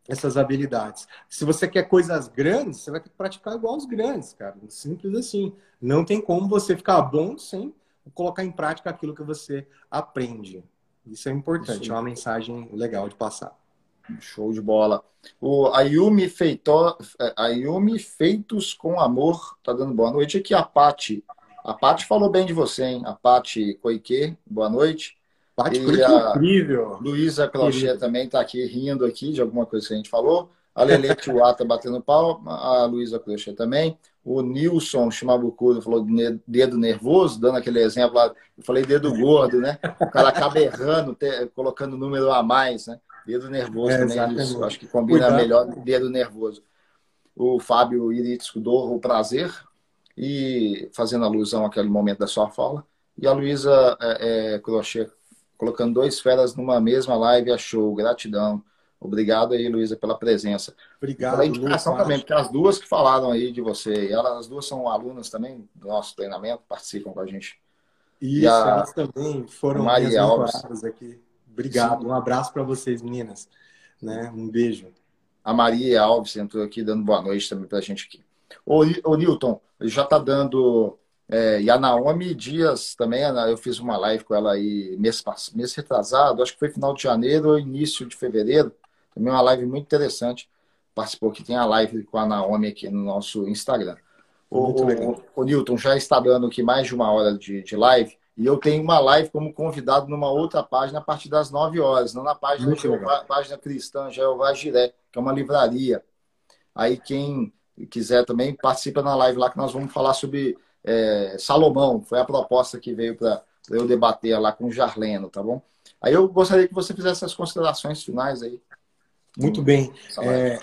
essas habilidades. Se você quer coisas grandes, você vai ter que praticar igual os grandes, cara. Simples assim. Não tem como você ficar bom sem colocar em prática aquilo que você aprende. Isso é importante, Isso. é uma mensagem legal de passar. Show de bola. O Ayumi, feito, Ayumi Feitos com Amor tá dando boa noite aqui. A Pati A Paty falou bem de você, hein? A Paty Coique, boa noite. Coique incrível. Luísa Crochê também está aqui rindo aqui de alguma coisa que a gente falou. A Lele Tiwata batendo pau, a Luísa Crochê também. O Nilson Shimabucuro falou dedo nervoso, dando aquele exemplo lá. Eu falei dedo gordo, né? O cara acaba errando, colocando número a mais, né? Dedo nervoso é, também, isso, acho que combina Cuidado. melhor dedo nervoso. O Fábio Iritz o prazer, e fazendo alusão àquele momento da sua fala. E a Luísa é, é, Crochê colocando dois feras numa mesma live, achou. Gratidão. Obrigado aí, Luísa, pela presença. Obrigado. Pela indicação também, porque as duas que falaram aí de você, elas as duas são alunas também do nosso treinamento, participam com a gente. Isso, a, elas também foram Maria Alves aqui. Obrigado. Sim. Um abraço para vocês, meninas. Né? Um beijo. A Maria Alves entrou aqui dando boa noite também para a gente aqui. Ô, ô Newton, já está dando. É, e a Naomi Dias também, eu fiz uma live com ela aí mês, mês retrasado, acho que foi final de janeiro ou início de fevereiro. Também uma live muito interessante. Participou que tem a live com a Naomi aqui no nosso Instagram. O, o, o, Newton já está dando aqui mais de uma hora de, de live. E eu tenho uma live como convidado numa outra página a partir das 9 horas, não na página, Jeová, página cristã Jeová Jiré, que é uma livraria. Aí quem quiser também participa na live lá que nós vamos falar sobre é, Salomão. Foi a proposta que veio para eu debater lá com o Jarleno, tá bom? Aí eu gostaria que você fizesse as considerações finais aí. Muito bem. É,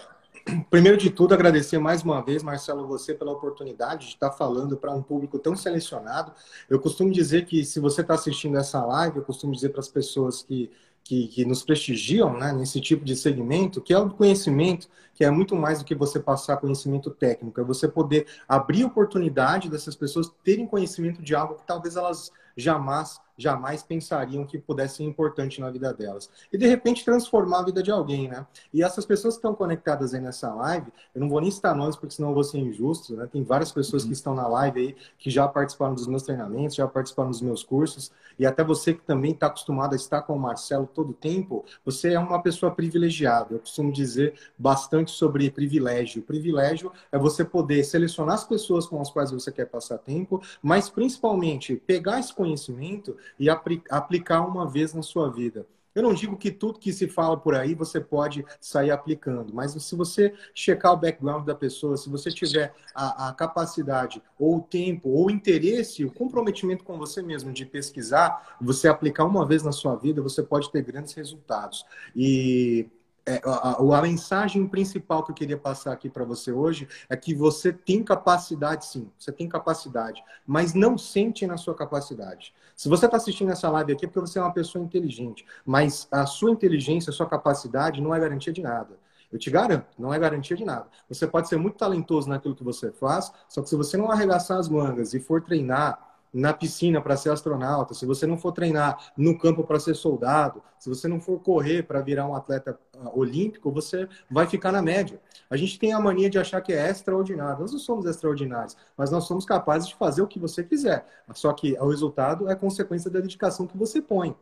primeiro de tudo, agradecer mais uma vez, Marcelo, você pela oportunidade de estar falando para um público tão selecionado. Eu costumo dizer que se você está assistindo essa live, eu costumo dizer para as pessoas que que, que, nos prestigiam né, nesse tipo de segmento, que é o conhecimento, que é muito mais do que você passar conhecimento técnico, é você poder abrir oportunidade dessas pessoas terem conhecimento de algo que talvez elas jamais jamais pensariam que pudesse ser importante na vida delas. E de repente transformar a vida de alguém, né? E essas pessoas que estão conectadas aí nessa live, eu não vou nem citar nomes porque senão eu vou ser injusto, né? Tem várias pessoas que uhum. estão na live aí que já participaram dos meus treinamentos, já participaram dos meus cursos, e até você que também está acostumado a estar com o Marcelo todo o tempo, você é uma pessoa privilegiada. Eu costumo dizer bastante sobre privilégio. Privilégio é você poder selecionar as pessoas com as quais você quer passar tempo, mas principalmente pegar esse conhecimento e aplicar uma vez na sua vida. Eu não digo que tudo que se fala por aí você pode sair aplicando, mas se você checar o background da pessoa, se você tiver a, a, capacidade, ou o tempo, ou o interesse, o comprometimento com você mesmo de pesquisar, você aplicar uma vez na sua vida, você pode ter grandes resultados. E é, a, a, mensagem principal que eu queria passar aqui para você hoje é que você tem capacidade, sim, você tem capacidade, mas não sente na sua capacidade. Se você está assistindo essa live aqui é porque você é uma pessoa inteligente, mas a sua inteligência, a sua capacidade não é garantia de nada. Eu te garanto, não é garantia de nada. Você pode ser muito talentoso naquilo que você faz, só que se você não arregaçar as mangas e for treinar na piscina para ser astronauta, se você não for treinar no campo para ser soldado, se você não for correr para virar um atleta ah, olímpico, você vai ficar na média. A gente tem a mania de achar que é extraordinário. Nós não somos extraordinários, mas nós somos capazes de fazer o que você quiser. Só que o resultado é consequência da dedicação que você põe.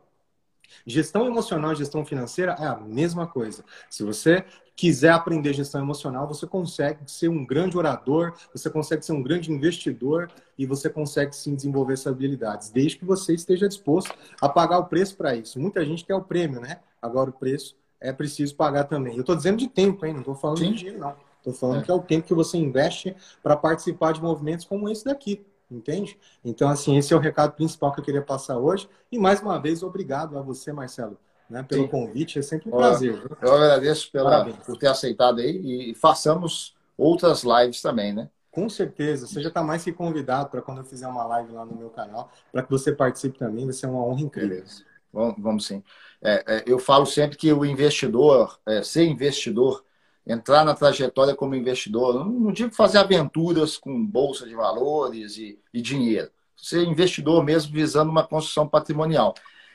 Gestão emocional e gestão financeira é a mesma coisa. Se você quiser aprender gestão emocional, você consegue ser um grande orador, você consegue ser um grande investidor e você consegue sim desenvolver essas habilidades, desde que você esteja disposto a pagar o preço para isso. Muita gente quer o prêmio, né? Agora o preço é preciso pagar também. Eu estou dizendo de tempo, hein? Não estou falando sim. de dinheiro, não. Estou falando é. que é o tempo que você investe para participar de movimentos como esse daqui entende? Então, assim, esse é o recado principal que eu queria passar hoje. E mais uma vez, obrigado a você, Marcelo, né, pelo Sim. convite. É sempre um prazer. Viu? Eu agradeço pela, por ter aceitado aí e façamos outras lives também, né? Com certeza. Você já está mais que convidado para quando eu fizer uma live lá no meu canal, para que você participe também. Vai ser uma honra incrível. Beleza. Vamos, vamos sim. É, é, eu falo sempre que o investidor, é, ser investidor, entrar na trajetória como investidor, não, não digo fazer aventuras com bolsa de valores e, e dinheiro. Ser investidor mesmo visando uma construção patrimonial.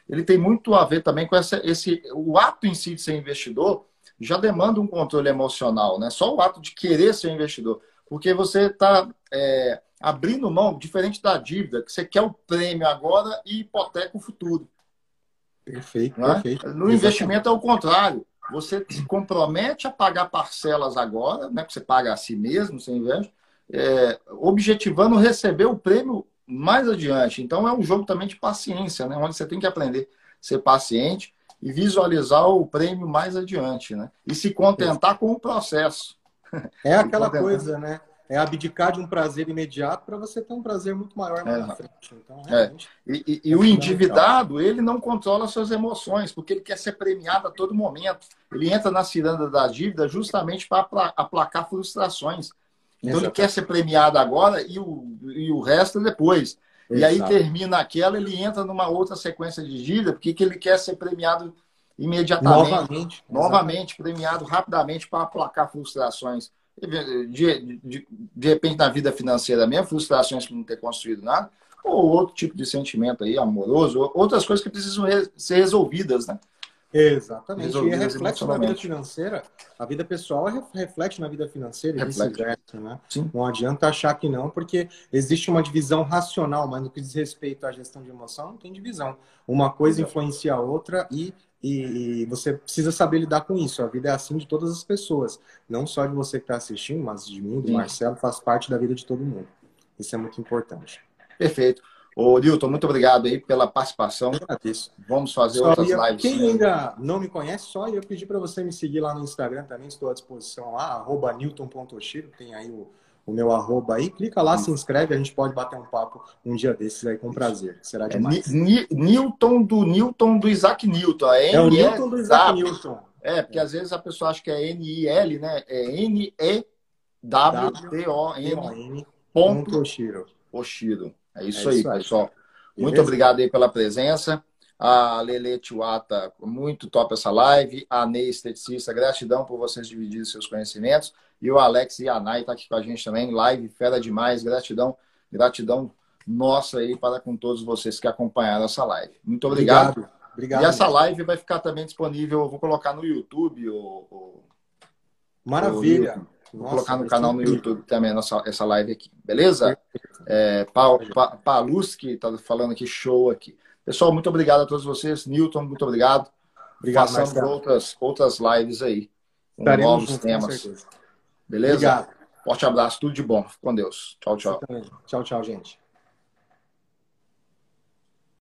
Ele tem muito a ver também com essa, esse. O ato em si de ser investidor já demanda um controle emocional, né? Só o ato de querer ser investidor. Porque você está é, abrindo mão, diferente da dívida, que você quer o prêmio agora e hipoteca o futuro. Perfeito, é? perfeito. No investimento é o contrário você se compromete a pagar parcelas agora, né, que você paga a si mesmo, sem investe, é, objetivando receber o prêmio mais adiante. Então é um jogo também de paciência, né? Onde você tem que aprender a ser paciente e visualizar o prêmio mais adiante, né? E se contentar com o processo. É aquela coisa, né? É abdicar de um prazer imediato para você ter um prazer muito maior mais é. na frente. Então, é. E, e, e o endividado, ele não controla suas emoções, porque ele quer ser premiado a todo momento. Ele entra na ciranda da dívida justamente para aplacar frustrações. Então ele quer ser premiado agora e o, e o resto depois. Exato. E aí termina aquela, ele entra numa outra sequência de dívida, porque ele quer ser premiado imediatamente. Novamente. Novamente, premiado rapidamente para aplacar frustrações. De, de, de, repente, na vida financeira mesmo, frustrações por não ter construído nada, ou outro tipo de sentimento aí, amoroso, outras coisas que precisam ser resolvidas, né? Exatamente. E é reflexo na vida financeira. A vida pessoal é reflete na vida financeira e vice-versa, né? Sim. Não adianta achar que não, porque existe uma divisão racional, mas no que diz respeito à gestão de emoção, não tem divisão. Uma coisa Exato. influencia a outra e, e, você precisa saber lidar com isso. A vida é assim de todas as pessoas. Não só de você que está assistindo, mas de mim, do Sim. Marcelo, faz parte da vida de todo mundo. Isso é muito importante. Perfeito. Ô, Nilton, muito obrigado aí pela participação. Agradeço. Vamos fazer só outras ia, lives. Quem sim. ainda não me conhece, só eu pedir para você me seguir lá no Instagram também, estou à disposição lá, arroba newton.oshiro, tem aí o, o meu arroba aí. Clica lá, se inscreve, a gente pode bater um papo um dia desses aí com prazer. Será é demais. É, Newton do Newton do Isaac Newton. É, é o Newton do Isaac Newton. É, porque às vezes a pessoa acha que é N-I-L, né? É N-E-W-T-O-N. Ponto Oshiro. Oshiro. É isso, é aí, isso aí, pessoal. Muito obrigado aí pela presença. A Lele Tiwata, muito top essa live. A Ney Esteticista, gratidão por vocês dividirem seus conhecimentos. E o Alex e a Nai tá aqui com a gente também. Live fera demais. Gratidão, gratidão nossa aí para com todos vocês que acompanharam essa live. Muito obrigado. Obrigado. obrigado e essa live vai ficar também disponível. Eu vou colocar no YouTube. O, Maravilha. O Vou Nossa, colocar no canal no YouTube também essa, essa live aqui, beleza? É, está falando aqui, show aqui. Pessoal, muito obrigado a todos vocês. Newton, muito obrigado. Obrigado, Façamos outras, outras lives aí, com Estaremos novos temas. Beleza? Obrigado. Forte abraço, tudo de bom. Com Deus. Tchau, tchau. Tchau, tchau, gente.